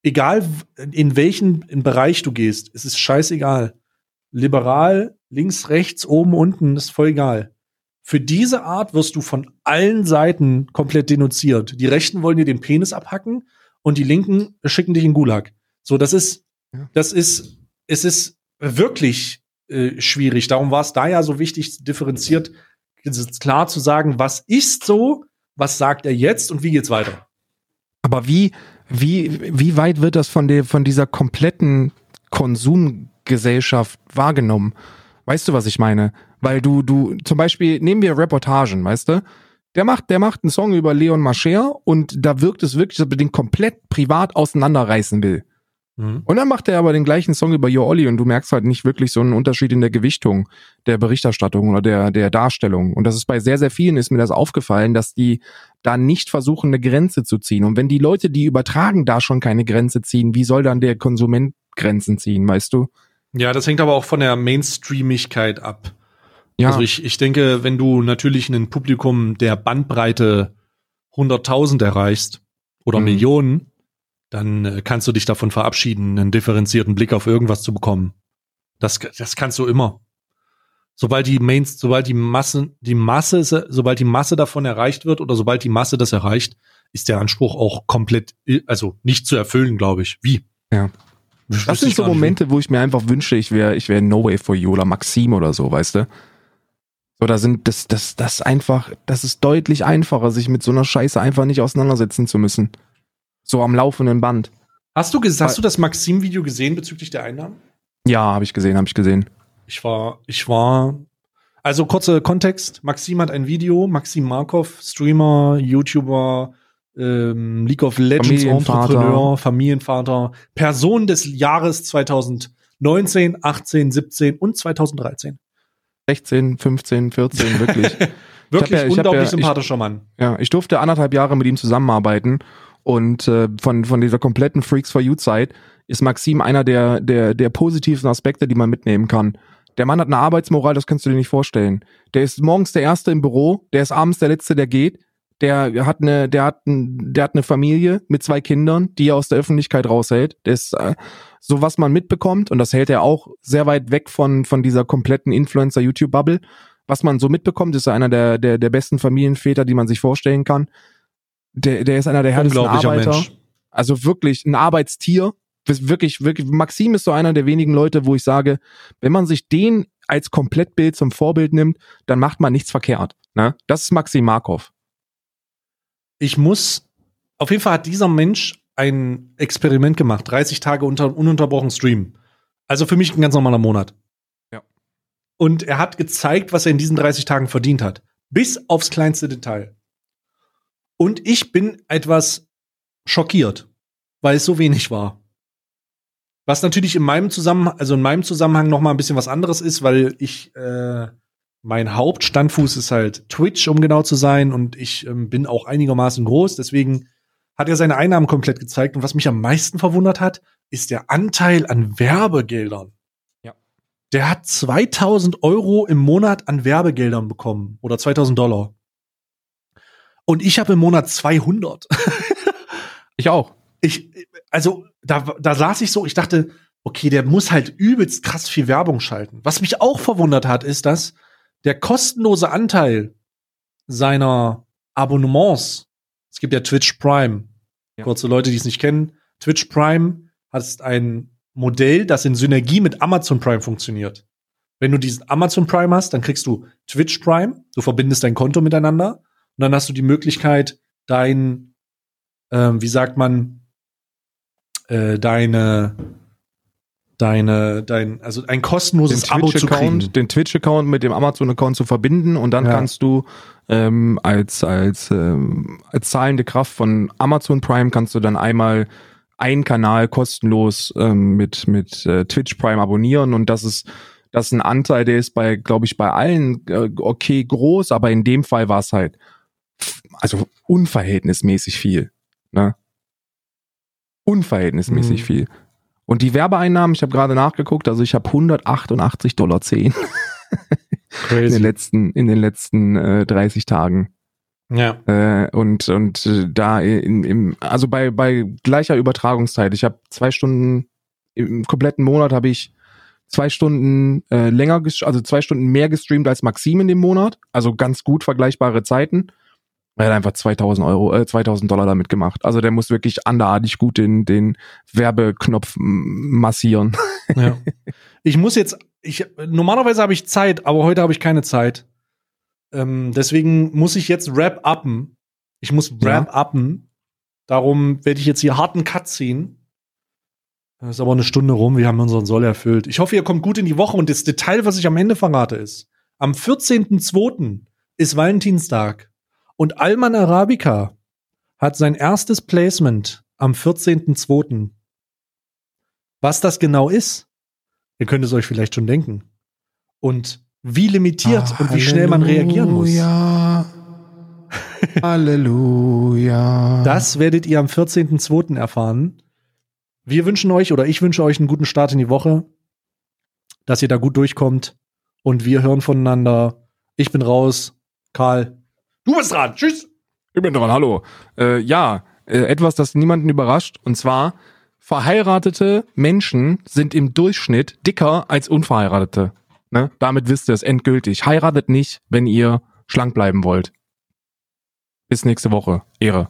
A: Egal in welchen in Bereich du gehst, es ist scheißegal. Liberal, links, rechts, oben, unten, ist voll egal. Für diese Art wirst du von allen Seiten komplett denunziert. Die Rechten wollen dir den Penis abhacken und die Linken schicken dich in Gulag. So, das ist,
B: Ja.
A: das ist, es ist wirklich äh, schwierig. Darum war es da ja so wichtig, differenziert klar zu sagen, was ist so, was sagt er jetzt und wie geht's weiter.
B: Aber wie, wie, wie weit wird das von der, von dieser kompletten Konsumgesellschaft wahrgenommen? Weißt du, was ich meine? Weil du, du, zum Beispiel, nehmen wir Reportagen, weißt du? Der macht, der macht einen Song über Leon Mascher und da wirkt es wirklich, ob er den komplett privat auseinanderreißen will. Und dann macht er aber den gleichen Song über Yo Olli und du merkst halt nicht wirklich so einen Unterschied in der Gewichtung der Berichterstattung oder der, der Darstellung. Und das ist bei sehr, sehr vielen ist mir das aufgefallen, dass die da nicht versuchen, eine Grenze zu ziehen. Und wenn die Leute, die übertragen, da schon keine Grenze ziehen, wie soll dann der Konsument Grenzen ziehen, weißt du?
A: Ja, das hängt aber auch von der Mainstreamigkeit ab.
B: Ja,
A: Also ich, ich denke, wenn du natürlich ein Publikum der Bandbreite 100.000 erreichst oder
B: Mhm.
A: Millionen, dann äh, kannst du dich davon verabschieden, einen differenzierten Blick auf irgendwas zu bekommen. Das, das kannst du immer. Sobald die Mains, sobald die Masse, die Masse, sobald die Masse davon erreicht wird oder sobald die Masse das erreicht, ist der Anspruch auch komplett, also nicht zu erfüllen, glaube ich. Wie?
B: Ja. Das
A: ich
B: sind so
A: nicht.
B: Momente, wo ich mir einfach wünsche, ich wäre ich wäre No Way for You oder Maxim oder so, weißt du? So, da sind das, das, das einfach, das ist deutlich einfacher, sich mit so einer Scheiße einfach nicht auseinandersetzen zu müssen. So am laufenden Band.
A: Hast du, hast du das Maxim-Video gesehen bezüglich der Einnahmen?
B: Ja, habe ich gesehen, habe ich gesehen.
A: Ich war, ich war, also kurzer Kontext. Maxim hat ein Video, Maxim Markov, Streamer, YouTuber, ähm, League of Legends
B: Familienvater.
A: Entrepreneur, Familienvater, Person des Jahres 2019, 18, 17 und 2013.
B: 16, 15, 14, wirklich.
A: Wirklich
B: ja- ich
A: unglaublich
B: ja- ich-
A: sympathischer Mann.
B: Ja, ich durfte anderthalb Jahre mit ihm zusammenarbeiten und äh, von, von dieser kompletten Freaks for You Zeit ist Maxim einer der, der, der positivsten Aspekte, die man mitnehmen kann. Der Mann hat eine Arbeitsmoral, das kannst du dir nicht vorstellen. Der ist morgens der Erste im Büro, der ist abends der Letzte, der geht. Der hat eine, der hat, ein, der hat eine Familie mit zwei Kindern, die er aus der Öffentlichkeit raushält. Der ist äh, so, was man mitbekommt, und das hält er auch sehr weit weg von, von dieser kompletten Influencer-YouTube-Bubble. Was man so mitbekommt, ist er einer der, der, der besten Familienväter, die man sich vorstellen kann. Der, der ist einer der härtesten Arbeiter.
A: Mensch.
B: Also wirklich ein Arbeitstier. Wirklich, wirklich, Maxim ist so einer der wenigen Leute, wo ich sage, wenn man sich den als Komplettbild zum Vorbild nimmt, dann macht man nichts verkehrt. Ne? Das ist Maxim Markov.
A: Ich muss, auf jeden Fall hat dieser Mensch ein Experiment gemacht. 30 Tage unter, ununterbrochen streamen. Also für mich ein ganz normaler Monat.
B: Ja.
A: Und er hat gezeigt, was er in diesen 30 Tagen verdient hat. Bis aufs kleinste Detail. Und ich bin etwas schockiert, weil es so wenig war. Was natürlich in meinem Zusammenhang, also in meinem Zusammenhang noch mal ein bisschen was anderes ist, weil ich äh, mein Hauptstandfuß ist halt Twitch, um genau zu sein, und ich ähm, bin auch einigermaßen groß. Deswegen hat er seine Einnahmen komplett gezeigt. Und was mich am meisten verwundert hat, ist der Anteil an Werbegeldern.
B: Ja.
A: Der hat 2000 Euro im Monat an Werbegeldern bekommen oder 2000 Dollar. Und ich habe im Monat 200.
B: Ich auch.
A: ich, also da, da saß ich so, ich dachte, okay, der muss halt übelst krass viel Werbung schalten. Was mich auch verwundert hat, ist, dass der kostenlose Anteil seiner Abonnements, es gibt ja Twitch Prime,
B: Ja.
A: kurze Leute, die es nicht kennen, Twitch Prime hat ein Modell, das in Synergie mit Amazon Prime funktioniert. Wenn du diesen Amazon Prime hast, dann kriegst du Twitch Prime, du verbindest dein Konto miteinander und dann hast du die Möglichkeit, dein, ähm, wie sagt man, äh, deine, deine, dein, also ein
B: Den
A: kostenloses Abo zu kriegen.
B: Twitch-Account, den Twitch-Account mit dem Amazon-Account zu verbinden und dann
A: Ja.
B: kannst du ähm, als als ähm, als zahlende Kraft von Amazon Prime kannst du dann einmal einen Kanal kostenlos ähm, mit mit äh, Twitch Prime abonnieren und das ist das ist ein Anteil, der ist bei glaube ich bei allen äh, okay groß, aber in dem Fall war es halt also unverhältnismäßig viel, ne? Unverhältnismäßig
A: Mhm.
B: viel. Und die Werbeeinnahmen, ich habe gerade nachgeguckt, also ich habe 188,10 Dollar in den letzten, in den letzten äh, 30 Tagen.
A: Ja.
B: Äh, und und äh, da in, im, also bei, bei gleicher Übertragungszeit, ich habe zwei Stunden, im kompletten Monat habe ich zwei Stunden äh, länger, also zwei Stunden mehr gestreamt als Maxim in dem Monat, also ganz gut vergleichbare Zeiten. Er hat einfach 2000 Euro, äh, 2000 Dollar damit gemacht. Also der muss wirklich anderartig gut den, den Werbeknopf massieren.
A: ja. Ich muss jetzt, ich, normalerweise habe ich Zeit, aber heute habe ich keine Zeit. Ähm, deswegen muss ich jetzt Wrap uppen. Ich muss Wrap uppen. Darum werde ich jetzt hier harten Cut ziehen. Das ist aber eine Stunde rum, wir haben unseren Soll erfüllt. Ich hoffe, ihr kommt gut in die Woche und das Detail, was ich am Ende verrate, ist, am 14.02. ist Valentinstag und Alman Arabica hat sein erstes Placement am 14.02. Was das genau ist, ihr könnt es euch vielleicht schon denken. Und wie limitiert und wie schnell man reagieren muss.
B: Halleluja.
A: Das werdet ihr am 14.02. erfahren. Wir wünschen euch oder ich wünsche euch einen guten Start in die Woche, dass ihr da gut durchkommt und wir hören voneinander. Ich bin raus. Karl, du bist dran. Tschüss.
B: Ich bin dran, hallo. Äh, ja, äh, etwas, das niemanden überrascht. Und zwar, verheiratete Menschen sind im Durchschnitt dicker als unverheiratete. Ne? Damit wisst ihr es endgültig. Heiratet nicht, wenn ihr schlank bleiben wollt. Bis nächste Woche. Ehre.